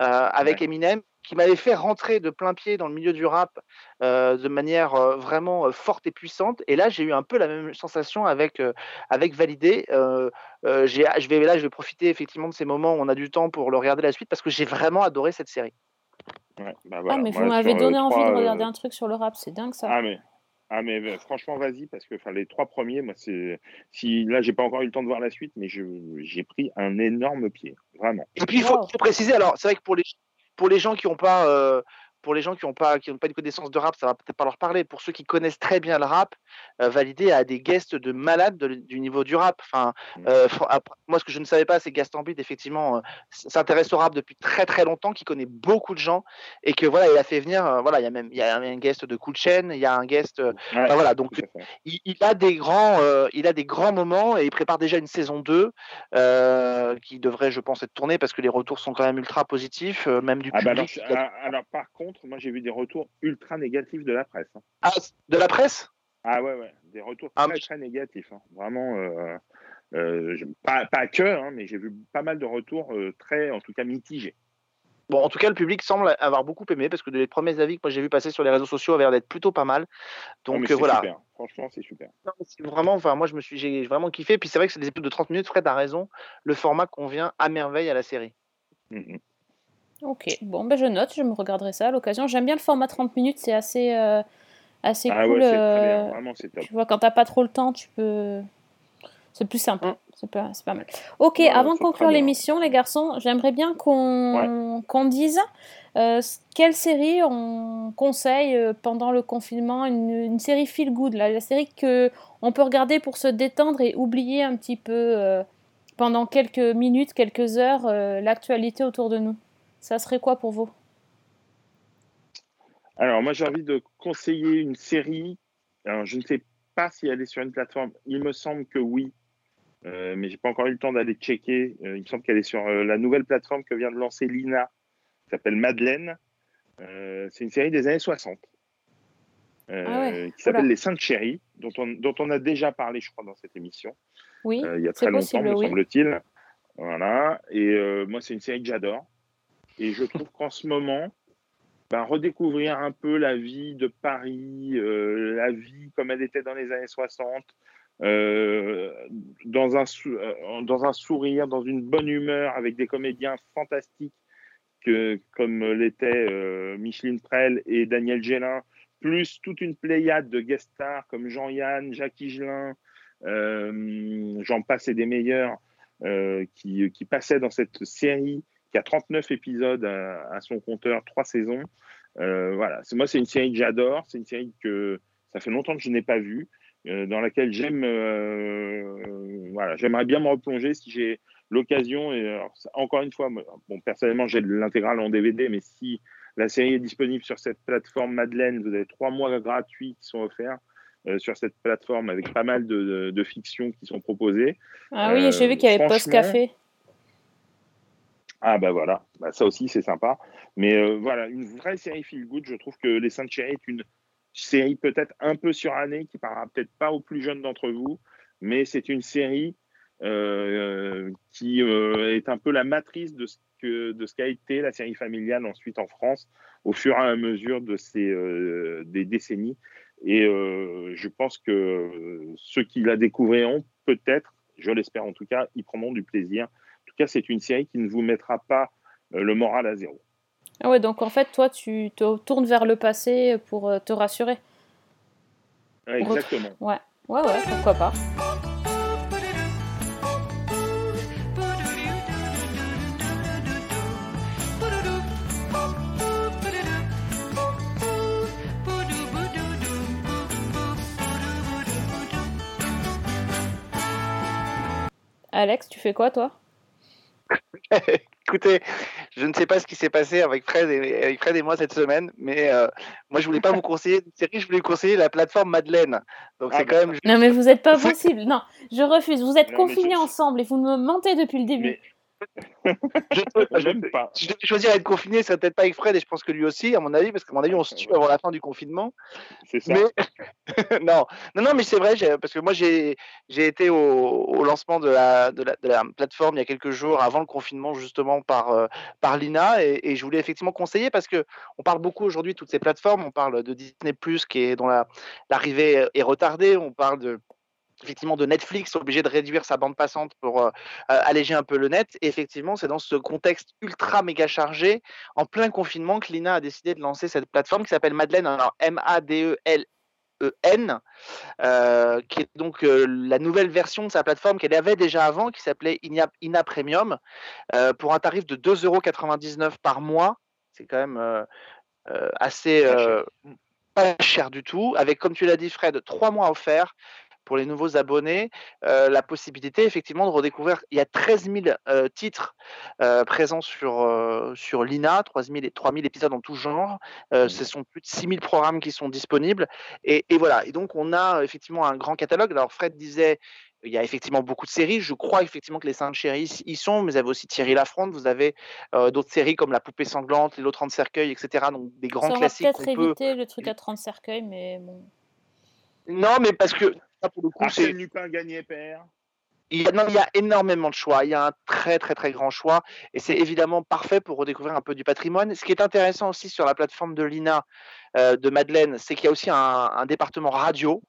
euh, avec Eminem qui m'avait fait rentrer de plein pied dans le milieu du rap euh, de manière euh, vraiment euh, forte et puissante. Et là, j'ai eu un peu la même sensation avec, euh, avec Validé. Euh, euh, j'ai- je vais, là, je vais profiter effectivement de ces moments où on a du temps pour le regarder la suite parce que j'ai vraiment adoré cette série. Ouais, bah ah, mais vous m'avez donné envie trois, de euh, regarder un truc sur le rap, c'est dingue ça. Ah mais, ah mais franchement vas-y parce que enfin les trois premiers moi c'est si là j'ai pas encore eu le temps de voir la suite mais je j'ai pris un énorme pied vraiment. Et puis il faut, faut préciser, alors c'est vrai que pour les, pour les gens qui n'ont pas, euh, pour les gens qui n'ont pas, qui n'ont pas une connaissance de rap, ça va peut-être pas leur parler. Pour ceux qui connaissent très bien le rap, euh, Validé a des guests de malades de- du niveau du rap. Enfin, euh, fr- après- moi ce que je ne savais pas, c'est que Gaston Bide effectivement euh, s'intéresse au rap depuis très très longtemps, qui connaît beaucoup de gens et que voilà, il a fait venir, euh, voilà, il y a même il y a un guest de Cool Chain, il y a un guest, euh, voilà, donc il, il a des grands, euh, il a des grands moments et il prépare déjà une saison 2 euh, qui devrait, je pense, être tournée parce que les retours sont quand même ultra positifs, euh, même du Ah bah alors, public. ah, alors par contre moi j'ai vu des retours ultra négatifs de la presse. hein. Ah, de la presse? Ah ouais ouais des retours Ah, très très négatifs hein. vraiment. euh, euh, pas, pas que, hein, mais j'ai vu pas mal de retours euh, très, en tout cas, mitigés. Bon, en tout cas, le public semble avoir beaucoup aimé parce que les premiers avis que moi j'ai vu passer sur les réseaux sociaux avaient l'air d'être plutôt pas mal. Non, Donc c'est voilà. super. Franchement, c'est super. Non, vraiment, enfin, moi je me suis, j'ai vraiment kiffé. Puis c'est vrai que c'est des épisodes de 30 minutes. Fred a raison. Le format convient à merveille à la série. Mhm. Ok, bon, ben je note, je me regarderai ça à l'occasion. J'aime bien le format 30 minutes, c'est assez, euh, assez Ah cool. ouais, très euh, bien. Vraiment, c'est top. Tu vois, quand t'as pas trop le temps, tu peux. C'est plus simple. C'est pas, pas mal. Ok, Ouais, avant de conclure l'émission, les garçons, j'aimerais bien qu'on qu'on dise euh, quelle série on conseille euh, pendant le confinement, une, une série feel good, là, la série que on peut regarder pour se détendre et oublier un petit peu euh, pendant quelques minutes, quelques heures l'actualité autour de nous. Ça serait quoi pour vous? Alors, moi, j'ai envie de conseiller une série. Alors, je ne sais pas si elle est sur une plateforme. Il me semble que oui, Euh, mais j'ai pas encore eu le temps d'aller checker. Euh, il me semble qu'elle est sur euh, la nouvelle plateforme que vient de lancer Lina, qui s'appelle Madeleine. Euh, c'est une série des années 60. euh, Ah ouais, qui s'appelle. Les Saintes Chéries, dont on, dont on a déjà parlé, je crois, dans cette émission. Oui, il y a très longtemps, possible, me oui. semble-t-il. Voilà. Et moi, c'est une série que j'adore. Et je trouve qu'en ce moment, ben, redécouvrir un peu la vie de Paris, euh, la vie comme elle était dans les années 60, euh, dans, un sou- euh, dans un sourire, dans une bonne humeur, avec des comédiens fantastiques que, comme l'étaient Micheline Prel et Daniel Gélin, plus toute une pléiade de guest stars comme Jean-Yann, Jacques Higelin, j'en passe et des meilleurs, qui passaient dans cette série qui a 39 épisodes à, à son compteur, trois saisons. Euh, voilà, moi c'est une série que j'adore, c'est une série que ça fait longtemps que je n'ai pas vue, euh, dans laquelle j'aime, euh, voilà, j'aimerais bien me replonger si j'ai l'occasion. Et alors, ça- encore une fois, moi, bon, personnellement, j'ai l'intégrale en DVD, mais si la série est disponible sur cette plateforme Madeleine, vous avez trois mois gratuits qui sont offerts. euh, sur cette plateforme avec pas mal de, de, de fictions qui sont proposées. Ah oui, j'ai vu qu'il y avait Post Café. Ah bah voilà, Bah, ça aussi c'est sympa. Mais euh, voilà, une vraie série feel good. Je trouve que Les Saintes Chéries est une série peut-être un peu surannée qui parlera peut-être pas aux plus jeunes d'entre vous, mais c'est une série euh, qui euh, est un peu la matrice de ce que de ce qu'a été la série familiale ensuite en France au fur et à mesure de ces des décennies. Et je pense que ceux qui la découvriront peut-être, je l'espère en tout cas, y prendront du plaisir. Tout cas, c'est une série qui ne vous mettra pas euh, le moral à zéro. Ah ouais, donc en fait, toi, tu te tournes vers le passé pour euh, te rassurer. Ouais, exactement. Ouais, ouais, ouais, pourquoi pas. Alex, tu fais quoi toi? Écoutez, je ne sais pas ce qui s'est passé avec Fred et, avec Fred et moi cette semaine, mais euh, moi je voulais pas vous conseiller une série, je voulais vous conseiller la plateforme Madeleine. Donc Ah, c'est quand même. Non mais vous êtes pas possible. Non, je refuse. Vous êtes Non, confinés je- ensemble et vous me mentez depuis le début. J'aime pas. Je devais choisir à être confiné, ça serait peut-être pas avec Fred et je pense que lui aussi, à mon avis, parce qu'à mon avis, on se tue avant la fin du confinement. C'est ça. Mais non, non, non, mais c'est vrai, parce que moi j'ai été au, au lancement de la, de, la, de la plateforme il y a quelques jours avant le confinement justement par euh, par Lina et, et je voulais effectivement conseiller parce que on parle beaucoup aujourd'hui de toutes ces plateformes, on parle de Disney Plus qui est dont la l'arrivée est retardée, on parle de effectivement de Netflix obligé de réduire sa bande passante pour euh, alléger un peu le net. Et effectivement, c'est dans ce contexte ultra méga chargé, en plein confinement, que Lina a décidé de lancer cette plateforme qui s'appelle Madeleine, alors M-A-D-E-L. E-N, euh, qui est donc euh, la nouvelle version de sa plateforme qu'elle avait déjà avant, qui s'appelait Ina, Ina Premium, euh, pour un tarif de 2,99€ par mois. C'est quand même assez pas cher du tout, avec, comme tu l'as dit, Fred, trois mois offerts pour les nouveaux abonnés, euh, la possibilité effectivement de redécouvrir. Il y a 13 000 euh, titres euh, présents sur, euh, sur l'INA, 3 000, et 3 000 épisodes en tout genre. Euh, ce sont plus de 6 000 programmes qui sont disponibles. Et, et voilà. Et donc, on a effectivement un grand catalogue. Alors, Fred disait. Il y a effectivement beaucoup de séries. Je crois effectivement que les Saintes Chéries y sont, mais vous avez aussi Thierry Lafronde. Vous avez euh, d'autres séries comme La Poupée Sanglante, Les Lots 30 Cercueils, etc. Donc des grands Ça, on va classiques peut-être peut. éviter le truc à 30 cercueils, mais bon. Non, mais parce que pour le coup, c'est. Arsène Lupin gagné père. Il y, a, non, il y a énormément de choix. Il y a un très très très grand choix et c'est évidemment parfait pour redécouvrir un peu du patrimoine. Ce qui est intéressant aussi sur la plateforme de l'INA euh, de Madeleine, c'est qu'il y a aussi un, un département radio.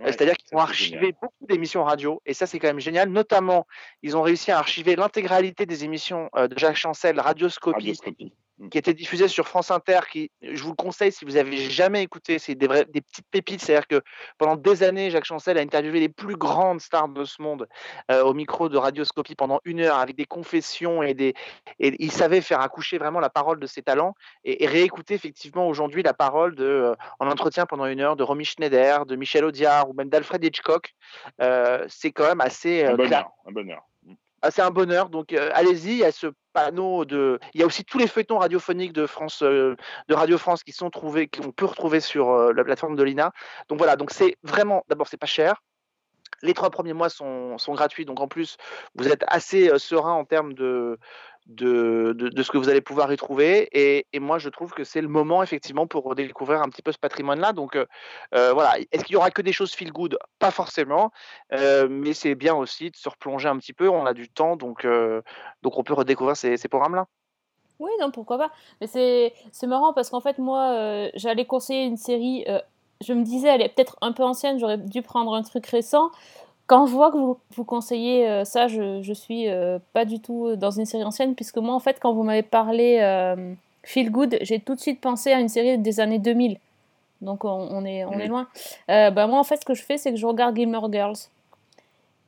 Ouais, C'est-à-dire qu'ils ont archivé génial. beaucoup d'émissions radio et ça c'est quand même génial. Notamment, ils ont réussi à archiver l'intégralité des émissions euh, de Jacques Chancel, Radioscopie, Radioscopie. Mm. qui était diffusée sur France Inter. Qui, je vous le conseille si vous avez jamais écouté, c'est des, petites pépites. C'est-à-dire que pendant des années, Jacques Chancel a interviewé les plus grandes stars de ce monde euh, au micro de Radioscopie pendant une heure avec des confessions et des. Et il savait faire accoucher vraiment la parole de ses talents et, et réécouter effectivement aujourd'hui la parole de, euh, en entretien pendant une heure de Romy Schneider, de Michel Audiard ou même d'Alfred Hitchcock. Euh, c'est quand même assez Un cla- bonheur. Un bonheur. Ah, c'est un bonheur. Donc, euh, allez-y. Il y a ce panneau de. Il y a aussi tous les feuilletons radiophoniques de France, euh, de Radio France qui sont trouvés, qu'on peut retrouver sur euh, la plateforme de l'INA. Donc voilà. Donc c'est vraiment. D'abord, c'est pas cher. Les trois premiers mois sont, gratuits. Donc en plus, vous êtes assez serein en termes de, de, de, ce que vous allez pouvoir y trouver. Et, et moi, je trouve que c'est le moment, effectivement, pour découvrir un petit peu ce patrimoine-là. Donc euh, euh, voilà. Est-ce qu'il y aura que des choses feel good? Pas forcément. Euh, mais c'est bien aussi de se replonger un petit peu. On a du temps. Donc, donc on peut redécouvrir ces, ces programmes-là. Oui, non, pourquoi pas. Mais c'est marrant parce qu'en fait, moi, j'allais conseiller une série. je me disais, elle est peut-être un peu ancienne, j'aurais dû prendre un truc récent. Quand je vois que vous, vous conseillez euh, ça, je, je suis euh, pas du tout dans une série ancienne, puisque moi, en fait, quand vous m'avez parlé euh, Feel Good, j'ai tout de suite pensé à une série des années 2000. Donc, on, on est, on est Mhm. loin. Euh, bah, moi, en fait, ce que je fais, c'est que je regarde Gilmore Girls.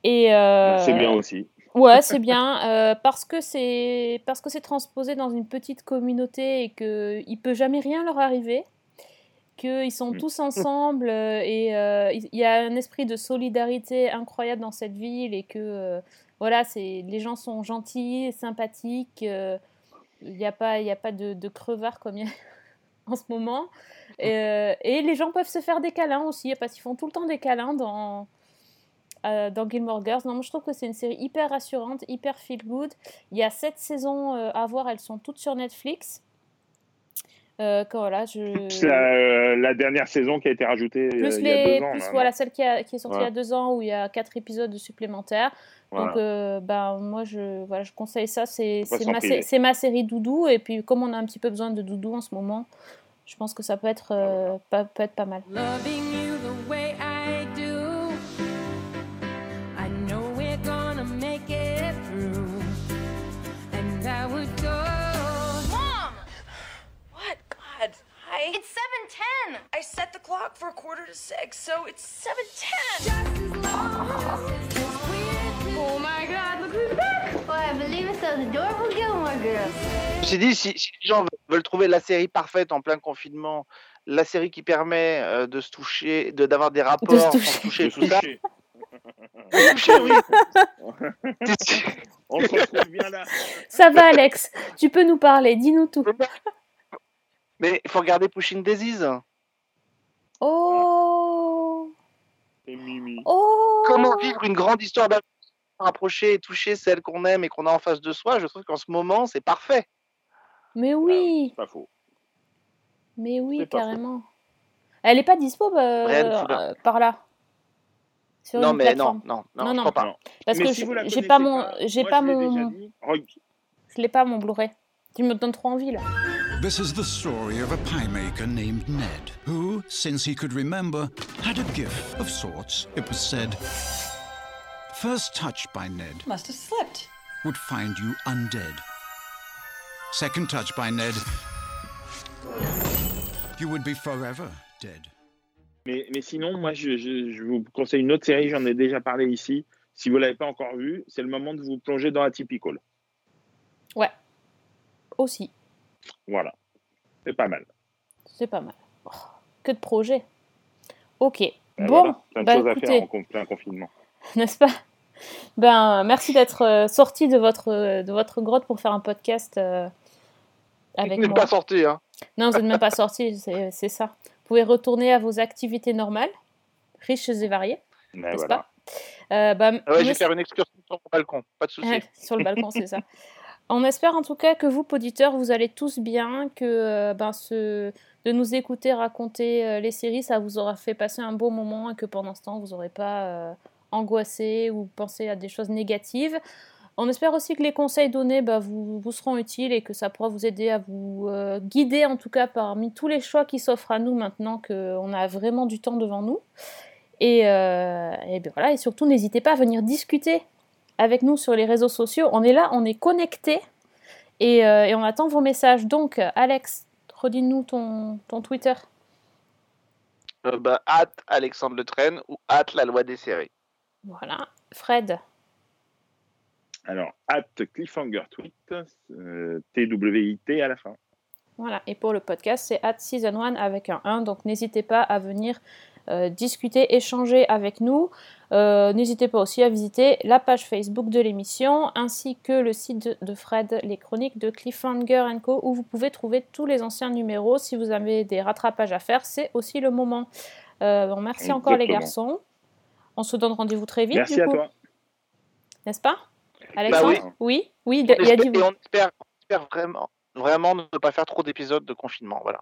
Et, euh, C'est bien aussi. Ouais, c'est bien euh, parce que c'est parce que c'est transposé dans une petite communauté et que il peut jamais rien leur arriver, qu'ils sont Mm. tous ensemble euh, et euh, il y a un esprit de solidarité incroyable dans cette ville et que euh, voilà, c'est les gens sont gentils, sympathiques, il n'y a pas y a pas de, de crevards comme il y a en ce moment et, et les gens peuvent se faire des câlins aussi parce qu'ils font tout le temps des câlins dans euh, dans Gilmore Girls. Non, moi je trouve que c'est une série hyper rassurante, hyper feel good. Il y a sept saisons euh, à voir, elles sont toutes sur Netflix. Euh, quand, voilà, je... C'est la, euh, la dernière saison qui a été rajoutée euh, Plus il y a les, deux ans. plus là, voilà celle qui, a- qui est sortie il y a deux ans où il y a quatre épisodes supplémentaires. Donc euh, ben moi je voilà je conseille ça c'est ma, sé- ma série doudou et puis comme on a un petit peu besoin de doudou en ce moment, je pense que ça peut être euh, pas, peut être pas mal. Loving you the way 7:10. I set the clock for quarter to 6, so it's 7:10. Dit, si, les gens veulent trouver la série parfaite en plein confinement, la série qui permet euh, de se toucher, d'avoir des rapports, de toucher, se Ça va, Alex. Tu peux nous parler. Dis-nous tout. Mais il faut regarder Pushing Daisies. Oh. Et Mimi. Oh. Comment vivre une grande histoire d'amour, rapprocher et toucher celle qu'on aime et qu'on a en face de soi? Je trouve qu'en ce moment, c'est parfait. Mais oui. C'est pas faux. Mais oui, carrément. Elle est pas dispo bah, c'est euh, par là. Sur Non, mais non, non, non, Non, je non. crois pas. Non. Parce Mais que si j'ai pas mon, pas, j'ai moi, pas je l'ai déjà mon, je l'ai pas mon Blu-ray. Tu me donnes trop envie là. This is the story of a pie maker named Ned, who, since he could remember, had a gift of sorts, it was said. First touch by Ned Must have slipped. would find you undead. Second touch by Ned, you would be forever dead. Mais, mais sinon, moi, je, je- je vous conseille une autre série, j'en ai déjà parlé ici. Si vous ne l'avez pas encore vue, c'est le moment de vous plonger dans Atypical. Ouais. Aussi, Voilà. C'est pas mal. c'est pas mal. Oh, que de projets. Ok. Ben bon, voilà, plein de bah choses à écoutez, faire en plein confinement. n'est-ce pas? Ben, merci d'être euh, sorti de votre de votre grotte pour faire un podcast euh, avec n'est moi. pas sorti. Hein. Non, vous n'êtes même pas sorti, c'est ça. Vous pouvez retourner à vos activités normales, riches et variées, Ben n'est-ce voilà. pas? Euh, bah, Ah ouais, je vais faire une excursion sur mon balcon. Pas de souci. Ouais, sur le balcon, c'est ça. On espère en tout cas que vous, auditeurs, vous allez tous bien, que euh, ben, de nous écouter raconter euh, les séries, ça vous aura fait passer un bon moment et que pendant ce temps, vous n'aurez pas euh, angoissé ou pensé à des choses négatives. On espère aussi que les conseils donnés ben, vous, seront utiles et que ça pourra vous aider à vous guider, en tout cas parmi tous les choix qui s'offrent à nous maintenant qu'on a vraiment du temps devant nous. Et bien voilà, et surtout, n'hésitez pas à venir discuter avec nous sur les réseaux sociaux. On est là, on est connectés et, euh, et on attend vos messages. Donc, Alex, redis-nous ton, ton Twitter. Euh, bah, hâte Alexandre Le Train ou hâte la loi des séries. Voilà. Fred. Alors, at cliffhanger tweet, euh, T-W-I-T à la fin. Voilà. Et pour le podcast, c'est at season 1 avec un 1. Donc, n'hésitez pas à venir euh, discuter, échanger avec nous. Euh, N'hésitez pas aussi à visiter la page Facebook de l'émission ainsi que le site de, Fred, les chroniques de Cliffhanger Co, où vous pouvez trouver tous les anciens numéros. Si vous avez des rattrapages à faire, c'est aussi le moment. Euh, bon, merci encore les garçons. On se donne rendez-vous très vite. Merci du à toi. N'est-ce pas? Alexandre? Oui. Oui, oui, il y a On du espère, et on espère, on espère vraiment, vraiment ne pas faire trop d'épisodes de confinement. Voilà.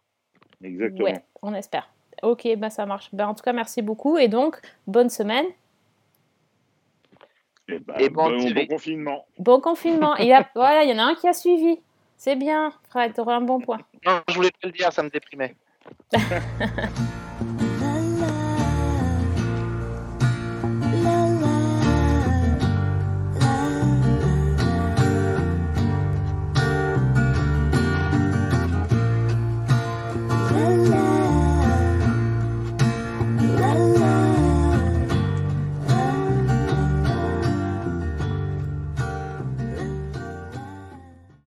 Exactement. Ouais, on espère. Ok, bah ça marche. Ben, en tout cas, merci beaucoup. Et donc, bonne semaine. Et, bah, Et bon, bon, TV. bon confinement. Bon confinement. Et là, voilà, il y en a un qui a suivi. C'est bien, Fred, t'auras un bon point. Non, je voulais te le dire, ça me déprimait.